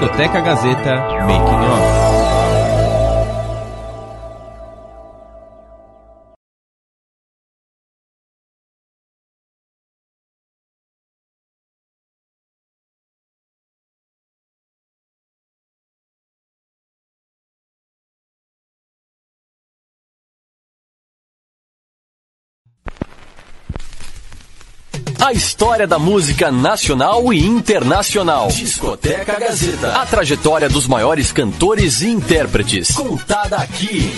Discoteca Gazeta Making Off. A história da música nacional e internacional. Discoteca Gazeta. A trajetória dos maiores cantores e intérpretes. Contada aqui.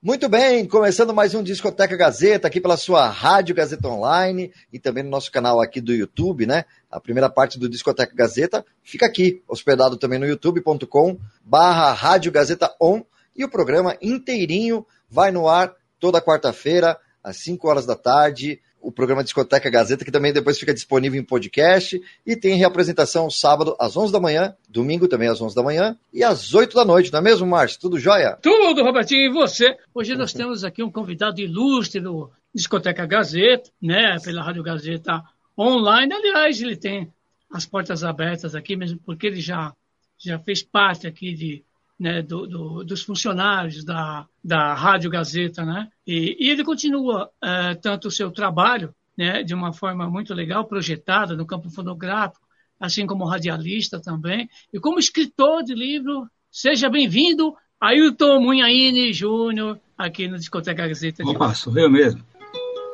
Muito bem, começando mais um Discoteca Gazeta aqui pela sua Rádio Gazeta Online e também no nosso canal aqui do YouTube, né? A primeira parte do Discoteca Gazeta fica aqui, hospedado também no youtube.com barra Rádio Gazeta On e o programa inteirinho vai no ar toda quarta-feira, às 5 horas da tarde. O programa Discoteca Gazeta, que também depois fica disponível em podcast. E tem reapresentação sábado às 11 da manhã, domingo também às 11 da manhã e às 8 da noite, não é mesmo, Márcio? Tudo jóia? Tudo, Robertinho, e você? Hoje nós temos aqui um convidado ilustre do Discoteca Gazeta, né, pela Rádio Gazeta Online. Aliás, ele tem as portas abertas aqui, mesmo porque ele já, já fez parte aqui de né, do, do, dos funcionários da, da Rádio Gazeta, né? E, e ele continua é, tanto o seu trabalho, né, de uma forma muito legal, projetada no campo fonográfico, assim como radialista também, e como escritor de livro. Seja bem-vindo, Ailton Munhaine Júnior, aqui no Discoteca Gazeta. Opa, sou eu mesmo.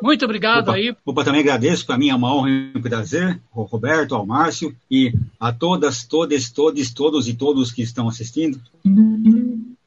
Muito obrigado opa, aí. Opa, também agradeço, para mim é uma honra e um prazer, ao Roberto, ao Márcio e a todas, todas, todos, todos e todos que estão assistindo.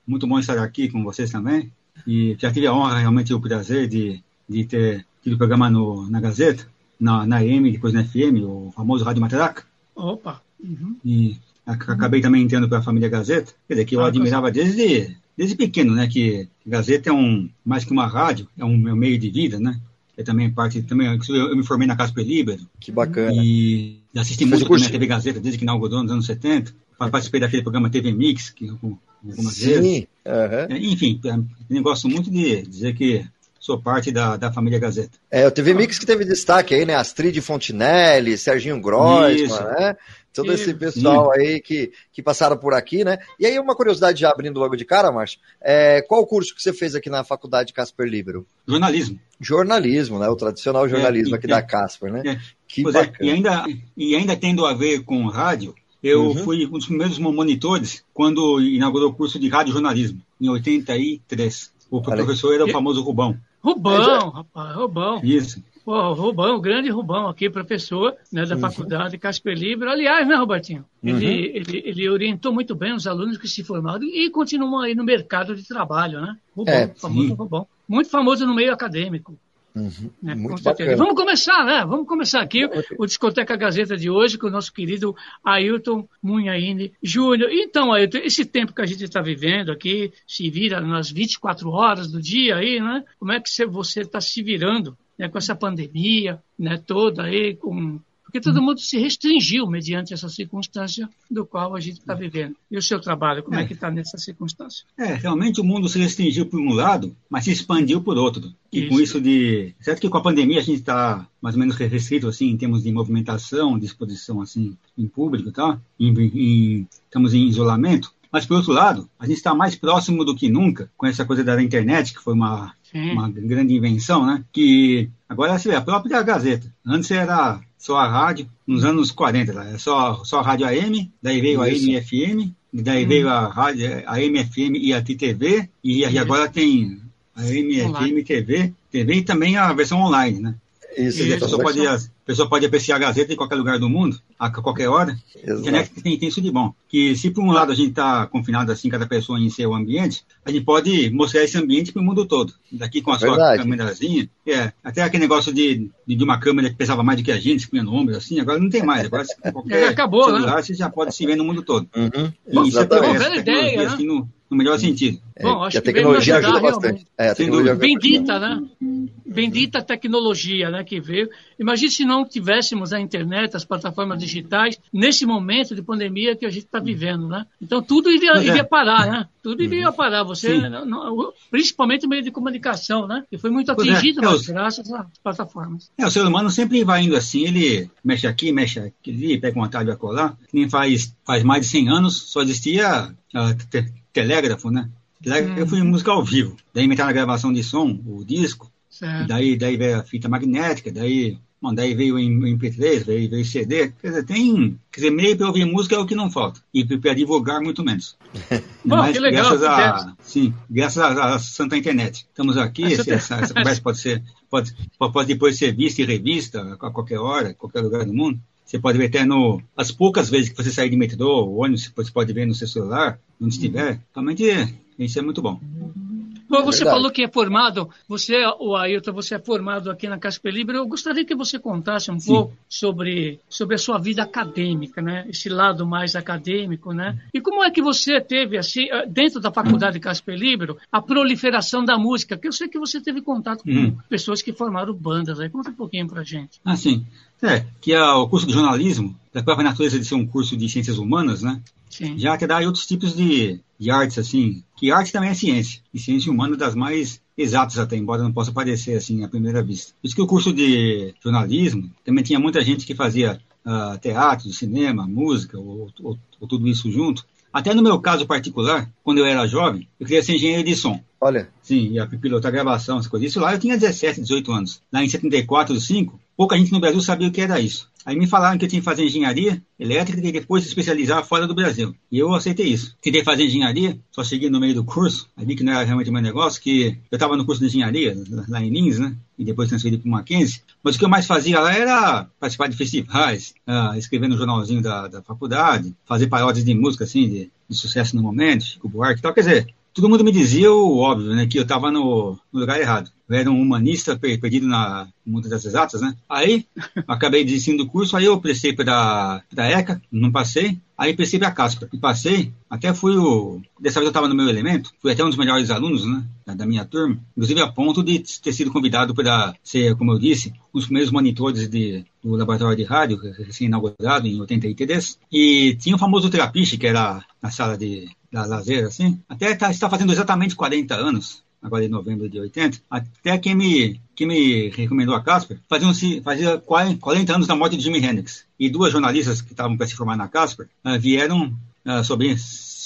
Muito bom estar aqui com vocês também. E já tive a honra, realmente, o prazer de, de ter tido o programa no, na Gazeta, na, na AM, depois na FM, o famoso Rádio Matraca. Opa! Uhum. E acabei também entrando para a família Gazeta, quer dizer, que eu ah, admirava desde, desde pequeno, né, que Gazeta é um, mais que uma rádio, é um meu meio de vida, né, é também parte, também, eu, me formei na Casper Libero. Que bacana. E assisti muito também a TV Gazeta desde que inaugurou nos anos 70. Participei daquele programa TV Mix, que algumas Sim. vezes. Uhum. Enfim, eu gosto muito de dizer que sou parte da, da família Gazeta. É, o TV Mix que teve destaque aí, né? Astrid Fontinelli, Serginho Grossman, né? Todo esse pessoal aí que, que passaram por aqui, né? E aí, uma curiosidade já abrindo logo de cara, Márcio, é, qual o curso que você fez aqui na faculdade Casper Libero? Jornalismo. Jornalismo, né? O tradicional jornalismo é, aqui é, da Casper, né? É. Que pois bacana. e, ainda, e ainda tendo a ver com rádio, eu uhum. fui um dos primeiros monitores quando inaugurou o curso de rádio jornalismo, em 83. O professor era o famoso Rubão. Rubão, rapaz, Rubão. Isso. Pô, Rubão, o grande Rubão aqui, professor né, da uhum. faculdade Casper Libero. Aliás, né, Robertinho? Ele, uhum. ele, ele, orientou muito bem os alunos que se formaram e continuam aí no mercado de trabalho, né? Rubão, é, famoso Rubão. Muito famoso no meio acadêmico. Uhum. Né, muito bacana. Vamos começar, né? Vamos começar aqui o Discoteca Gazeta de hoje com o nosso querido Ailton Munhaine Júnior. Então, Ailton, esse tempo que a gente está vivendo aqui, se vira nas 24 horas do dia aí, né? Como é que você está se virando né, com essa pandemia né, toda aí, com porque todo mundo se restringiu mediante essa circunstância do qual a gente está vivendo. E o seu trabalho, como é, é que está nessa circunstância? É, realmente o mundo se restringiu por um lado, mas se expandiu por outro. E isso. com isso de... Certo que com a pandemia a gente está mais ou menos restrito, assim, em termos de movimentação, de exposição, assim, em público, tá? Em, em, estamos em isolamento. Mas, por outro lado, a gente está mais próximo do que nunca com essa coisa da internet, que foi uma, uma grande invenção, né? Que agora é a própria Gazeta. Antes era só a rádio, nos anos 40, era só, só a rádio AM, daí veio Isso. a AM daí hum. veio a rádio, a AM e a TTV, e, e agora tem a AM TV, TV e também a versão online, né? Isso, a pessoa pode, a pessoa pode apreciar a Gazeta em qualquer lugar do mundo, a qualquer hora. Exato. Internet tem, tem isso de bom. Que se por um lado a gente está confinado assim, cada pessoa em seu ambiente, a gente pode mostrar esse ambiente para o mundo todo. Daqui com a sua Verdade. câmerazinha. É, até aquele negócio de, de uma câmera que pesava mais do que a gente, se punha no ombro, assim, agora não tem mais. Agora qualquer é, acabou, celular né? você já pode se ver no mundo todo. Uhum. E isso é essa ideia, né? assim, no, no melhor sentido. É, Bom, acho a tecnologia ajuda bastante. É, a tecnologia bem dita, né? bendita tecnologia né, que veio. Imagine se não tivéssemos a internet, as plataformas digitais, nesse momento de pandemia que a gente está vivendo. Né? Então tudo iria, é. iria parar, né? Tudo iria parar. Você, não, principalmente o meio de comunicação, né? Que foi muito é. atingido, é. mas graças às plataformas. É, o ser humano sempre vai indo assim, ele mexe aqui, mexe aqui, pega uma tarde vai colar. Nem faz, faz mais de 100 anos, só existia uh, telégrafo, né? Telégrafo hum. fui música ao vivo. Daí inventaram a gravação de som, o disco. Daí, daí veio a fita magnética, daí, bom, daí veio o MP3, veio, veio CD. Quer dizer, tem. Quer dizer, meio para ouvir música é o que não falta. E para divulgar, muito menos. Bom, Mas, que legal. Graças a, sim, graças à Santa Internet. Estamos aqui, essa, essa, essa conversa pode ser. Pode, pode depois ser vista em revista a qualquer hora, qualquer lugar do mundo. Você pode ver até no, as poucas vezes que você sair de metrô, ônibus, você pode ver no seu celular, onde estiver. Realmente, isso é muito bom. Bom, você é falou que é formado, você, o Ailton, você é formado aqui na Casper Libre. Eu gostaria que você contasse um Sim. pouco sobre, sobre a sua vida acadêmica, né? Esse lado mais acadêmico, né? E como é que você teve, assim, eh, dentro da faculdade Casper Libre, a proliferação da música? Que eu sei que você teve contato com hum. pessoas que formaram bandas. Aí conta um pouquinho pra gente. Ah, sim. É, que é o curso de jornalismo, da própria natureza de ser um curso de ciências humanas, né? Sim. Já que dá outros tipos de, de artes, assim, que arte também é ciência, e ciência humana das mais exatas até, embora não possa parecer assim à primeira vista. Por isso que o curso de jornalismo também tinha muita gente que fazia uh, teatro, cinema, música, ou, ou, ou tudo isso junto. Até no meu caso particular, quando eu era jovem, eu queria ser engenheiro de som. Olha. Sim, ia pilotar gravação, essas coisas. Isso lá eu tinha 17, 18 anos. Lá em 74, 5, pouca gente no Brasil sabia o que era isso. Aí me falaram que eu tinha que fazer engenharia elétrica e depois se especializar fora do Brasil. E eu aceitei isso. Tentei fazer engenharia, só cheguei no meio do curso, aí que não era realmente meu negócio, que eu estava no curso de engenharia, lá em Lins, né? E depois transferi para o Mackenzie. Mas o que eu mais fazia lá era participar de festivais, uh, escrever no jornalzinho da, da faculdade, fazer paródias de música, assim, de, de sucesso no momento, Chico Buarque e tal. Quer dizer, todo mundo me dizia o óbvio, né? Que eu estava no, no, lugar errado. Eu era um humanista perdido na mundo das exatas, né? Aí, acabei desistindo do curso, aí eu prestei para a ECA, não passei. Aí prestei para a Casper, e passei. Até fui o... Dessa vez eu estava no meu elemento, fui até um dos melhores alunos, né? Da, da minha turma. Inclusive a ponto de ter sido convidado para ser, como eu disse, um dos primeiros monitores de, do laboratório de rádio, recém-inaugurado em 80 ITDs. E tinha o famoso Trapiche, que era na sala de da lazer, assim, até tá, está fazendo exatamente 40 anos, agora em novembro de 80, até quem me, quem me recomendou a Casper fazia, fazia 40 anos da morte de Jimi Hendrix. E duas jornalistas que estavam para se formar na Casper uh, vieram uh, sobre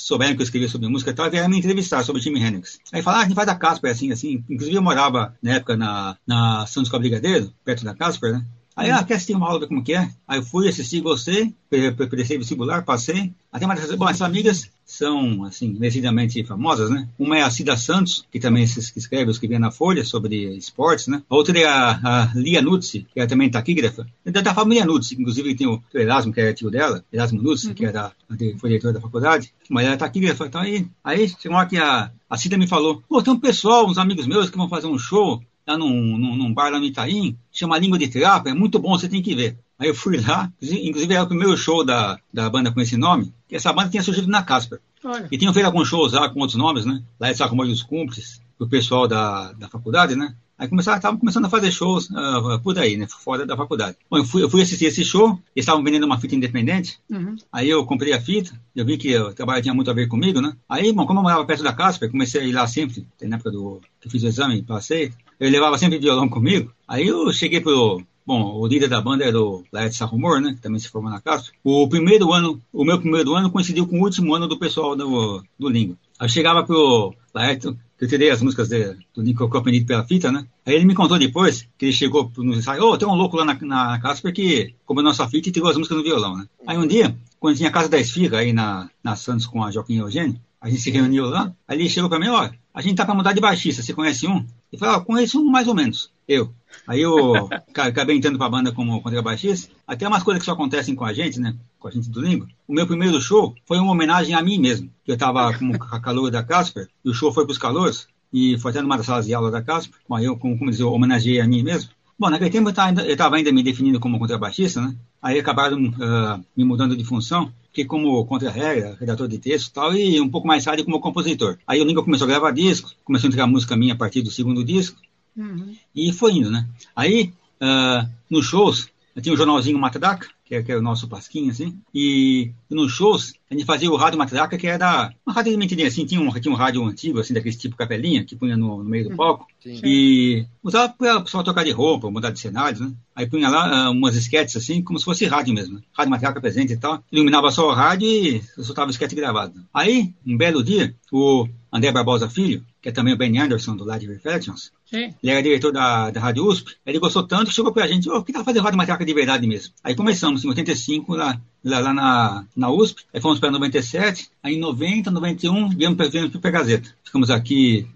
souberam que eu escrevia sobre música e tal, vieram me entrevistar sobre Jimi Hendrix. Aí falaram, ah, a gente faz da Casper, assim, assim. Inclusive eu morava, na época, na, na Santos Brigadeiro, perto da Casper, né? Aí, ah, quer assistir uma aula, como que é? Aí eu fui, assisti, gostei, prestei vestibular, passei. Até mais, bom, essas amigas são, assim, merecidamente famosas, né? Uma é a Cida Santos, que também se escreve, escrevia na Folha sobre esportes, né? A outra é a, a Lia Nutzi, que é também taquígrafa. É da família Nutzi, inclusive tem o, o Erasmo, que é tio dela, Erasmo Nutzi, uhum. que era, foi diretor da faculdade, mas ela é taquígrafa. Então aí, aí chegou uma que a, a Cida me falou, pô, tem um pessoal, uns amigos meus que vão fazer um show lá num, num, num bar lá no Itaim, chama Língua de Trapa, é muito bom, você tem que ver. Aí eu fui lá, inclusive era o primeiro show da, da banda com esse nome, que essa banda tinha surgido na Casper. Olha. E tinham feito alguns shows lá com outros nomes, né? Lá em Sacomori dos Cúmplices, o pessoal da, da faculdade, né? Aí estavam começando a fazer shows uh, por aí, né? Fora da faculdade. Bom, eu fui, eu fui assistir esse show, eles estavam vendendo uma fita independente. Uhum. Aí eu comprei a fita, eu vi que o trabalho tinha muito a ver comigo, né? Aí, bom, como eu morava perto da Casper, comecei a ir lá sempre, na época do que eu fiz o exame, passei. Eu levava sempre violão comigo. Aí eu cheguei pro. Bom, o líder da banda era o Laerte Sarrumor, né? Que também se formou na casa. O primeiro ano, o meu primeiro ano coincidiu com o último ano do pessoal do, do Língua. Aí eu chegava pro Laerte, que eu tirei as músicas de, do eu aprendi pela fita, né? Aí ele me contou depois que ele chegou no ensaio, ô, oh, tem um louco lá na, na Casper que comprou nossa fita e tirou as músicas no violão, né? Aí um dia, quando tinha a Casa da Esfirra aí na, na Santos com a Joaquim Eugênio, a gente se reuniu lá, aí ele chegou pra mim, ó, a gente tá pra mudar de baixista, você conhece um? Ele falou, ó, conheço um mais ou menos, eu. Aí eu acabei entrando pra banda como contrabaixista. Até umas coisas que só acontecem com a gente, né? Com a gente do Língua. O meu primeiro show foi uma homenagem a mim mesmo. Eu tava com a calor da Casper, e o show foi pros calouros, e foi até numa das salas de aula da Casper. Bom, eu, como, como dizer, homenageei a mim mesmo. Bom, naquele tempo eu estava ainda me definindo como contrabaixista, né? Aí acabaram uh, me mudando de função fiquei como contra-regra, redator de texto e tal, e um pouco mais tarde como compositor. Aí o Língua começou a gravar discos, começou a entregar música minha a partir do segundo disco, Uhum. E foi indo, né? Aí, uh, nos shows, tinha o jornalzinho Matadaca, que é, que é o nosso pasquinho, assim. E nos shows, a gente fazia o rádio matraca, que era uma rádio de mentirinha, assim, tinha um, tinha um rádio antigo, assim, daquele tipo capelinha, que punha no, no meio do uhum. palco. Sim. E usava para o pessoal trocar de roupa, mudar de cenários, né? Aí punha lá uh, umas esquetes, assim, como se fosse rádio mesmo, né? Rádio matraca presente e tal. Iluminava só o rádio e soltava o esquete gravado. Aí, um belo dia, o André Barbosa Filho, que é também o Ben Anderson do Live Reflections, Sim. ele era diretor da, da Rádio USP, ele gostou tanto que chegou pra gente, ô, oh, que tal fazer rádio matraca de verdade mesmo? Aí começamos, em 85, lá, lá, lá na, na USP, aí fomos para 97, aí em 90, 91, viemos para a Gazeta. Ficamos aqui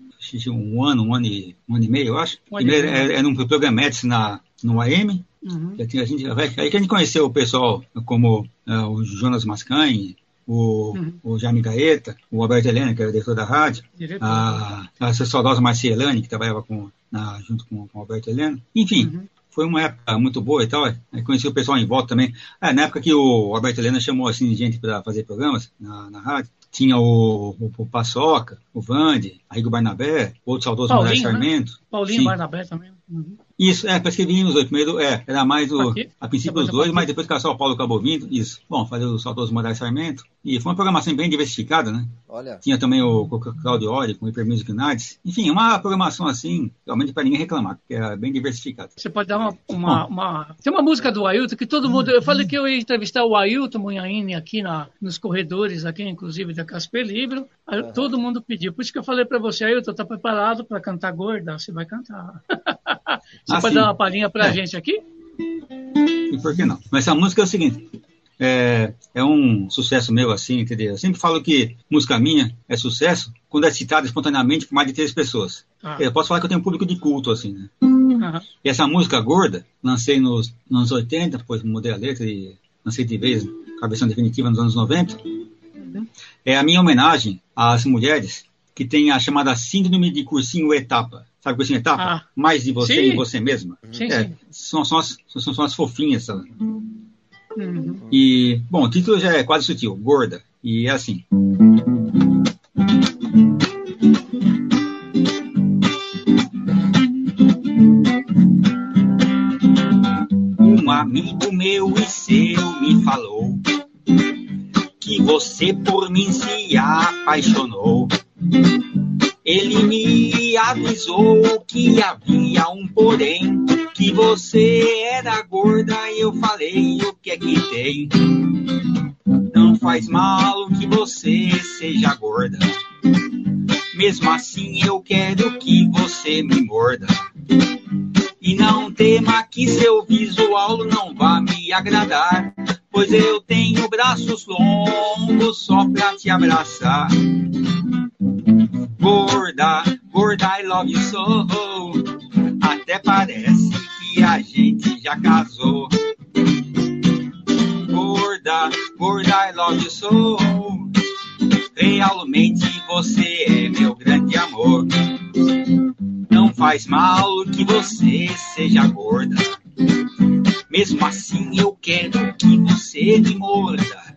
um ano, um ano e, um ano e meio, eu acho. Primeiro era, era um programa na, no AM, Uhum. A gente, aí que a gente conheceu o pessoal como uh, o Jonas Mascain, o, uhum. o Jaime Gaeta, o Alberto Helena, que era diretor da rádio, a, a saudosa Marcielane, que trabalhava com, na, junto com, com o Alberto Helena. Enfim, uhum foi uma época muito boa e tal. Aí conheci o pessoal em volta também. É, na época que o Alberto Helena chamou assim gente para fazer programas na, na rádio, tinha o, o, o Paçoca, o Vande, a Rigo Barnabé, outro saudoso Moraes né? Sarmento. Né? Paulinho Sim. Barnabé também. Uhum. Isso, é, parece que vinha os dois. Primeiro, é, era mais o. Aqui? A princípio os dois, mas depois que o São Paulo acabou vindo, isso. Bom, fazer o Saudoso Moraes Sarmento. E foi uma programação bem diversificada, né? Olha. Tinha também o Claudio Ori com o Hyper Music Nights. Enfim, uma programação assim, realmente para ninguém reclamar, porque é bem diversificada. Você pode dar uma, uma, uma, Tem uma música do Ailton que todo mundo. Eu falei que eu ia entrevistar o Ailton Munhaine aqui na, nos corredores, aqui, inclusive, da Casper Livro. Uhum. Todo mundo pediu. Por isso que eu falei para você, Ailton, tá preparado para cantar gorda? Você vai cantar. Você ah, pode sim. dar uma palhinha pra é. gente aqui? E por que não? Mas essa música é o seguinte. É, é, um sucesso meu assim, entendeu? Eu sempre falo que música minha é sucesso quando é citada espontaneamente por mais de três pessoas. Ah. Eu posso falar que eu tenho um público de culto, assim, né? Uhum. E essa música gorda, lancei nos, nos anos 80, depois mudei a letra e lancei de vez a versão definitiva nos anos 90. Uhum. É a minha homenagem às mulheres que têm a chamada síndrome de cursinho etapa. Sabe o cursinho etapa? Ah. Mais de você sim. e você mesma. Sim, é, sim. São, são, as, são, são as fofinhas, sabe? Uhum. E, bom, o título já é quase sutil, Gorda. E é assim. Um amigo meu e seu me falou que você por mim se apaixonou. Avisou que havia um porém, que você era gorda e eu falei o que é que tem. Não faz mal que você seja gorda. Mesmo assim eu quero que você me morda. E não tema que seu visual não vá me agradar, pois eu tenho braços longos só pra te abraçar. Gorda, gorda, I love you so. Até parece que a gente já casou. Gorda, gorda, I love you so. Realmente você é meu grande amor. Não faz mal que você seja gorda. Mesmo assim eu quero que você me morda.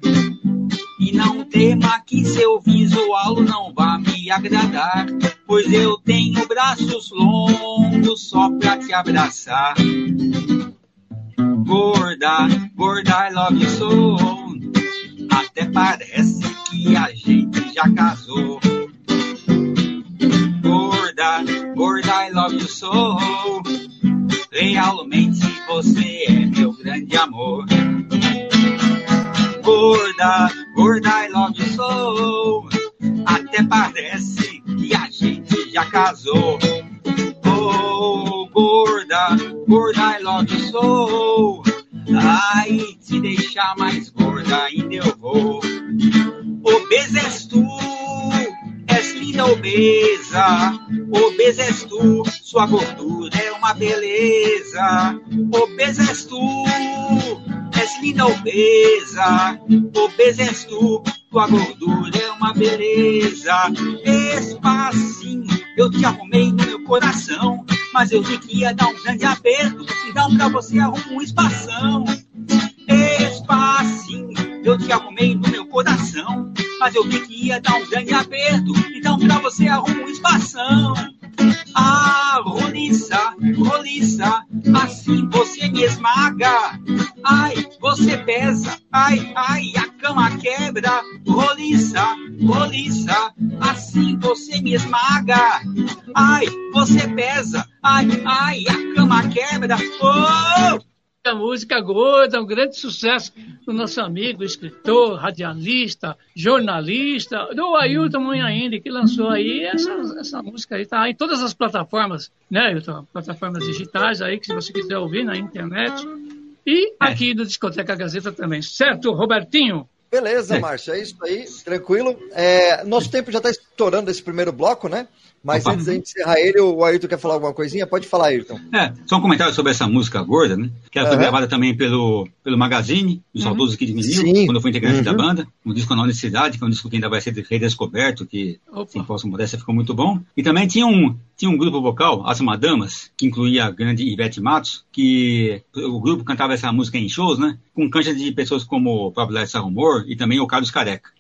E não tema que seu visual não vá me agradar, pois eu tenho braços longos só pra te abraçar. Gorda, gorda, I love you so. Até parece que a gente já casou. Gorda, gorda, I love you so. Realmente você é meu grande amor gorda, gorda, I love you so. Até parece que a gente já casou. Oh, gorda, gorda, I love you so. Ai, te deixar mais gorda ainda eu vou. Obesa és tu, és linda obesa. Obesa és tu, sua gordura é uma beleza. Obesa és tu és linda obesa, obesa és tu, tua gordura é uma beleza. Espacinho, eu te arrumei no meu coração, mas eu vi que ia dar um grande aperto, então pra você arrumo um espação. Espacinho, eu te arrumei no meu coração, mas eu vi que ia dar um grande aperto, então pra você arrumo um espação. Harmonizar roliça, assim você me esmaga. Ai, você pesa, ai, ai, a cama quebra. Roliça, roliça, assim você me esmaga. Ai, você pesa, ai, ai, a cama quebra. Oh! A música gorda, um grande sucesso do nosso amigo, escritor, radialista, jornalista, do Ailton Munhaine, que lançou aí essa, essa música aí, tá em todas as plataformas, né, Ailton? Plataformas digitais aí, que se você quiser ouvir na internet. E aqui do Discoteca Gazeta também, certo, Robertinho? Beleza, Márcio, é isso aí, tranquilo. É, nosso tempo já está estourando esse primeiro bloco, né? Mas Opa. antes de encerrar ele, o Ayrton quer falar alguma coisinha? Pode falar, Ayrton. É, só um comentário sobre essa música gorda, né? Que ela uhum. foi gravada também pelo, pelo Magazine, do uhum. saudoso Kid Vinil, quando eu fui integrante uhum. da banda. Um disco na Universidade, que é um disco que ainda vai ser redescoberto, que, Opa. sem falsa modéstia, ficou muito bom. E também tinha um, tinha um grupo vocal, As Madamas, que incluía a grande Ivete Matos, que o grupo cantava essa música em shows, né? Com cancha de pessoas como o próprio Led Rumor e também o Carlos Careca.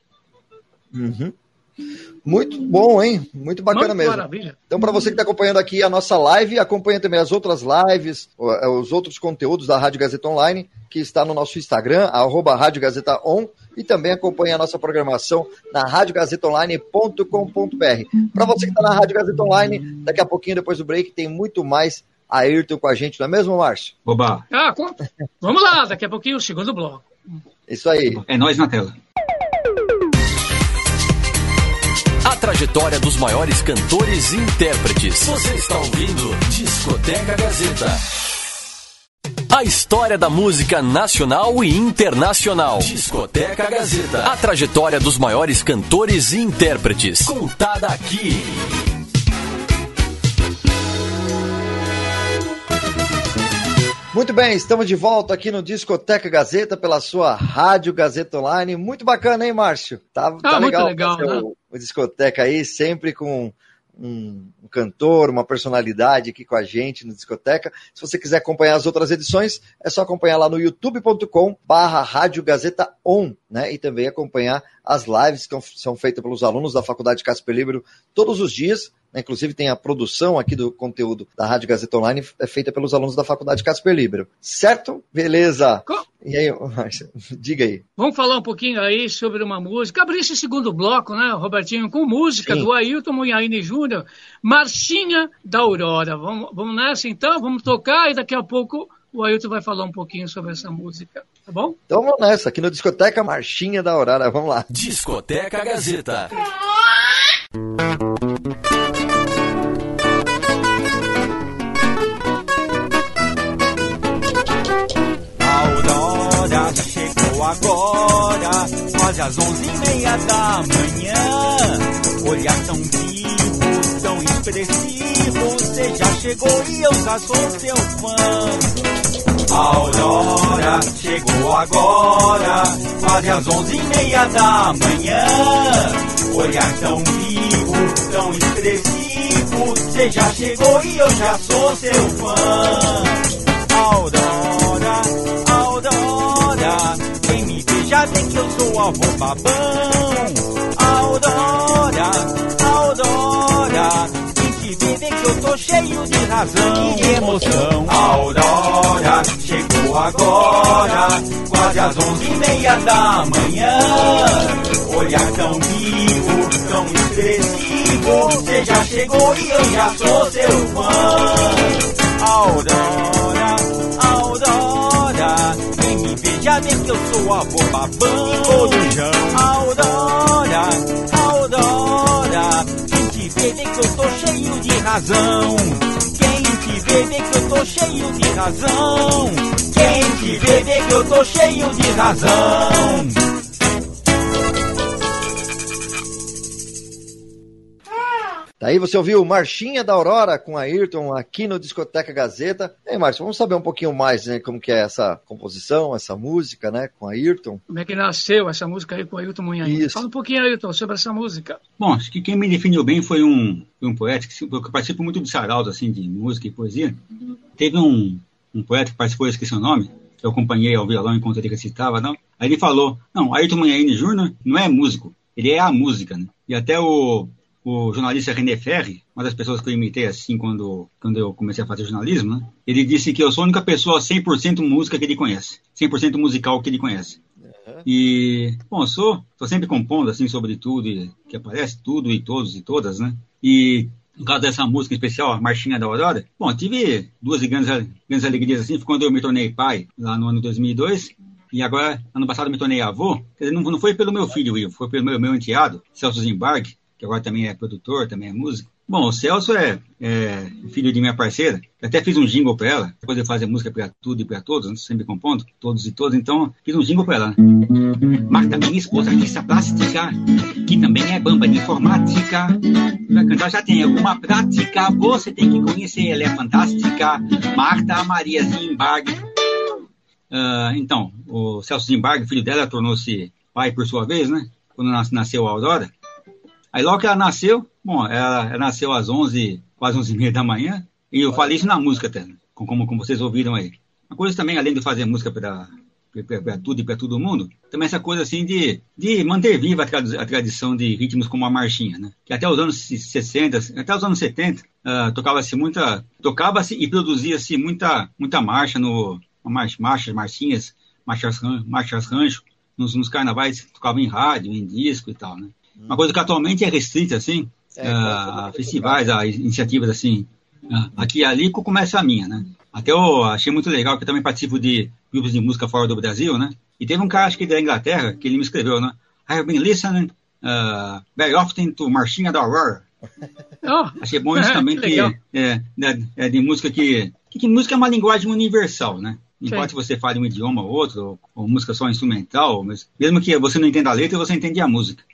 Uhum. Muito bom, hein? Muito bacana Muito mesmo. Maravilha. Então, para você que está acompanhando aqui a nossa live, acompanha também as outras lives, é, os outros conteúdos da Rádio Gazeta Online, que está no nosso Instagram, arroba Rádio Gazeta On, e também acompanha a nossa programação na radiogazetaonline.com.br. Para você que está na Rádio Gazeta Online, daqui a pouquinho, depois do break, tem muito mais Ayrton com a gente, não é mesmo, Márcio? Oba! Ah, vamos lá, daqui a pouquinho o segundo bloco. Isso aí. É nós na tela. Trajetória dos maiores cantores e intérpretes. Você está ouvindo Discoteca Gazeta. A história da música nacional e internacional. Discoteca Gazeta. A trajetória dos maiores cantores e intérpretes. Contada aqui. Muito bem, estamos de volta aqui no Discoteca Gazeta pela sua Rádio Gazeta Online. Muito bacana, hein, Márcio? Tá, tá ah, legal, legal né? o, Discoteca aí, sempre com um, um, cantor, uma personalidade aqui com a gente no Discoteca. Se você quiser acompanhar as outras edições, é só acompanhar lá no youtube.com barra Rádio Gazeta On, né? E também acompanhar as lives que são feitas pelos alunos da Faculdade Casper Libero todos os dias? Inclusive tem a produção aqui do conteúdo da Rádio Gazeta Online, é feita pelos alunos da Faculdade Casper Libero. Certo? Beleza. Com... E aí, diga aí. Vamos falar um pouquinho aí sobre uma música. Abrir esse segundo bloco, né, Robertinho, com música Sim. do Ailton Munhaine Júnior, Marcinha da Aurora. Vamos, vamos nessa então? Vamos tocar e daqui a pouco o Ailton vai falar um pouquinho sobre essa música, tá bom? Então vamos nessa, aqui no Discoteca Marchinha da Aurora, vamos lá. Discoteca Gazeta. Quase às onze e meia da manhã. Olhar tão vivo, tão expressivo, você já chegou e eu já sou seu fã. A aurora chegou agora, quase às onze e meia da manhã. Olhar tão vivo, tão expressivo, você já chegou e eu já sou seu fã. Aurora, vê que eu sou avô babão. Aurora, Aurora, te vê vê que eu tô cheio de razão e emoção. Aurora, chegou agora, quase às onze e meia da manhã. Olhar tão vivo, tão expressivo, você já chegou e eu já sou seu fã. Aurora, Aurora, já vê que eu sou avô babão. Corujão Aurora, Aurora Quem te vê vê que eu tô cheio de razão. Quem te vê vê que eu tô cheio de razão. Quem te vê vê que eu tô cheio de razão Daí você ouviu Marchinha da Aurora com a Ayrton aqui no Discoteca Gazeta. Ei, Márcio, vamos saber um pouquinho mais, né, como que é essa composição, essa música, né, com a Ayrton. Como é que nasceu essa música aí com a Ayrton Munhaim? Fala um pouquinho, Ayrton, sobre essa música. Bom, acho que quem me definiu bem foi um, um poeta que, que participa muito de saraus, assim, de música e poesia. Teve um, um poeta que participou, eu esqueci o nome, que eu acompanhei ao violão enquanto ele recitava, não. Aí ele falou, não, Ayrton Munhaim Júnior não é músico, ele é a música, né? E até o o jornalista René Ferri, uma das pessoas que eu imitei assim quando, quando eu comecei a fazer jornalismo, né? Ele disse que eu sou a única pessoa 100% música que ele conhece, 100% musical que ele conhece. Uhum. E, bom, eu sou, tô sempre compondo assim sobre tudo e, que aparece, tudo e todos e todas, né? E no caso dessa música especial, a Marchinha da Aurora, bom, tive duas grandes, grandes alegrias assim, quando eu me tornei pai, lá no ano 2002, e agora, ano passado, me tornei avô. Quer dizer, não, não foi pelo meu filho, Ivo, foi pelo meu, meu enteado, Celso Zimbarg, que agora também é produtor, também é músico. Bom, o Celso é, é, filho de minha parceira. Eu até fiz um jingle para ela. Depois de fazer música para tudo e para todos, sempre compondo, todos e todas. Então, fiz um jingle para ela. Marta, minha esposa, artista plástica, que também é bamba de informática. Para cantar já tem alguma prática. Você tem que conhecer, ela é fantástica. Marta Maria Zimbarg. Uh, então, o Celso Zimbarg, filho dela, tornou-se pai por sua vez, né? Quando nasceu a Aurora. Aí logo que ela nasceu, bom, ela, ela nasceu às 11, quase 11 e meia da manhã, e eu falei isso na música até, né? como, como vocês ouviram aí. Uma coisa também, além de fazer música para tudo e para todo mundo, também essa coisa assim de, de manter viva a, a, tradição de ritmos como a marchinha, né? Que até os anos 60, até os anos 70, uh, ah, tocava-se muita, tocava-se e produzia-se muita, muita marcha no, marcha, marchas, marchinhas, marchas, marchas rancho, nos, nos carnavais tocava em rádio, em disco e tal, né? Uma coisa que atualmente é restrita, assim, é, a festivais, a iniciativas, assim, aqui e ali, começa a minha, né? Até eu achei muito legal que eu também participo de grupos de música fora do Brasil, né? E teve um cara, acho que da Inglaterra, que ele me escreveu, né? I've been listening uh, very often to Marchinha da Aurora. Oh, Achei bom isso é, também, que, que é, é, é, de música que, que, que, música é uma linguagem universal, né? Se você fale um idioma ou outro, ou, ou, música só instrumental, mas mesmo que você não entenda a letra, você entende a música.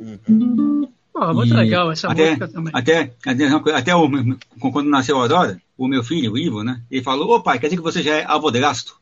Uhum. muito e legal essa até, música também. Até, até, até o, quando nasceu a Aurora, o meu filho, o Ivo, né? Ele falou, ô pai, quer dizer que você já é avô de gasto?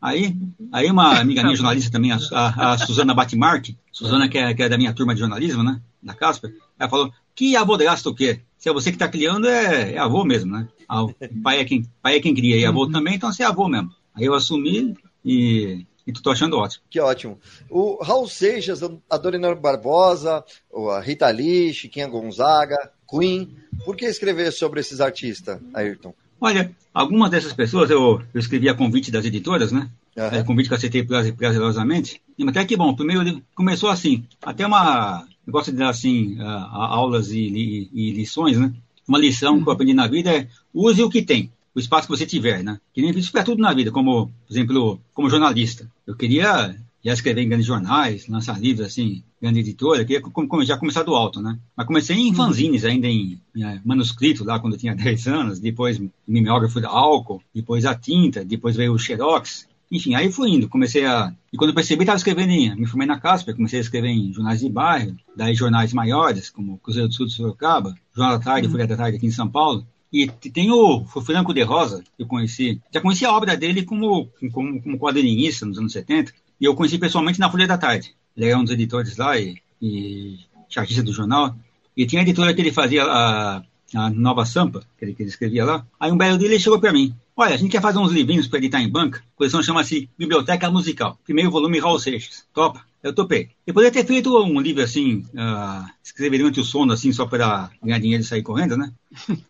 Aí, aí uma amiga minha jornalista também, a, a, a Suzana Batmark, Suzana que é, que é, da minha turma de jornalismo, né? Da Casper, ela falou, que avô de gasto o quê? Se é você que está criando, é, é, avô mesmo, né? O pai é quem, pai é quem cria e avô uhum. também, então você é avô mesmo. Aí eu assumi e e tu tô achando ótimo. Que ótimo. O Raul Seixas, a Dona Barbosa, a Rita Lee, Chiquinha Gonzaga, Queen. Por que escrever sobre esses artistas, Ayrton? Olha, algumas dessas pessoas eu, eu escrevi a convite das editoras, né? Uhum. É, convite que eu aceitei prazerosamente. E até que bom, primeiro começou assim, até uma. Eu gosto de dar assim, aulas e, e, e, lições, né? Uma lição uhum. que eu aprendi na vida é use o que tem o espaço que você tiver, né? Que nem isso para tudo na vida, como, por exemplo, como jornalista. Eu queria já escrever em grandes jornais, lançar livros assim, grande editora, queria já começar do alto, né? Mas comecei em fanzines, ainda em, em é, manuscrito, lá quando eu tinha 10 anos, depois mimeógrafo da álcool, depois a tinta, depois veio o xerox, enfim, aí fui indo, comecei a. E quando percebi, estava escrevendo em. Me formei na Casper, comecei a escrever em jornais de bairro, daí jornais maiores, como Cruzeiro do Sul de Sorocaba, Jornal da Tarde, uhum. Folha da Tarde aqui em São Paulo. E tem o, Franco de Rosa, que eu conheci. Já conheci a obra dele como, como, como quadrinista nos anos 70. E eu conheci pessoalmente na Folha da Tarde. Ele era um dos editores lá e, e chartista do jornal. E tinha a editora que ele fazia a, a Nova Sampa, que ele, que ele escrevia lá. Aí um belo dia ele chegou para mim. Olha, a gente quer fazer uns livrinhos para editar em banca. A coleção chama-se Biblioteca Musical. Primeiro volume, Raul Seixas. Topa. Eu topei. Eu poderia ter feito um livro assim, uh, escrever durante o sono, assim, só para ganhar dinheiro e sair correndo, né?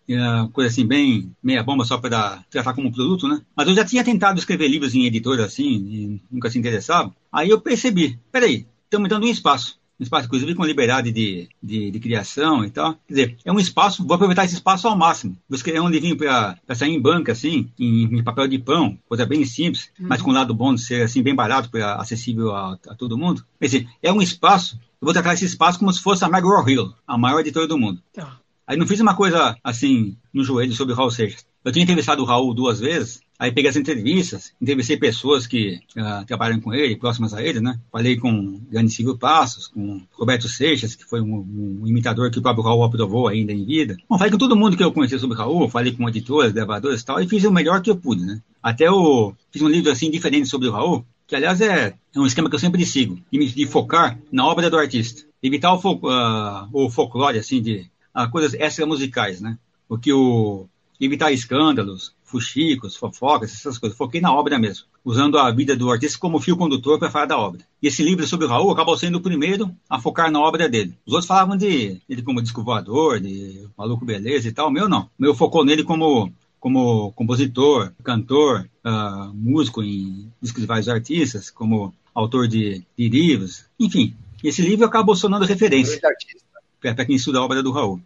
Uh, coisa assim, bem meia bomba, só para tratar como produto, né? Mas eu já tinha tentado escrever livros em editora, assim, e nunca se interessava. Aí eu percebi, peraí, estamos dando um espaço um espaço, inclusive com liberdade de, de, de, criação e tal. Quer dizer, é um espaço, vou aproveitar esse espaço ao máximo. Vou escrever um livrinho para sair em banca, assim, em, em, papel de pão, coisa bem simples, uhum. mas com o lado bom de ser, assim, bem barato, pra, acessível a, a, todo mundo. Quer dizer, é um espaço, eu vou tratar esse espaço como se fosse a McGraw Hill, a maior editora do mundo. Tá. Aí não fiz uma coisa, assim, no joelho sobre o Raul Seixas. Eu tinha entrevistado o Raul duas vezes, aí peguei as entrevistas, entrevistei pessoas que uh, trabalham com ele, próximas a ele, né? Falei com Grande Silvio Passos, com Roberto Seixas, que foi um, um, imitador que o próprio Raul aprovou ainda em vida. Bom, falei com todo mundo que eu conhecia sobre o Raul, falei com editores, gravadores e tal, e fiz o melhor que eu pude, né? Até eu fiz um livro, assim, diferente sobre o Raul, que aliás é, é um esquema que eu sempre sigo, de, focar na obra do artista. Evitar o, fol uh, o folclore, assim, de uh, coisas extra musicais, né? Porque o evitar escândalos, fuxicos, fofocas, essas coisas. Foquei na obra mesmo, usando a vida do artista como fio condutor para falar da obra. E esse livro sobre o Raul acabou sendo o primeiro a focar na obra dele. Os outros falavam de ele como disco voador, de maluco beleza e tal. O meu não. O meu focou nele como como compositor, cantor, uh, músico em discos de vários artistas, como autor de, de livros, enfim. Esse livro acabou sonando referência para quem estuda a obra do Raul.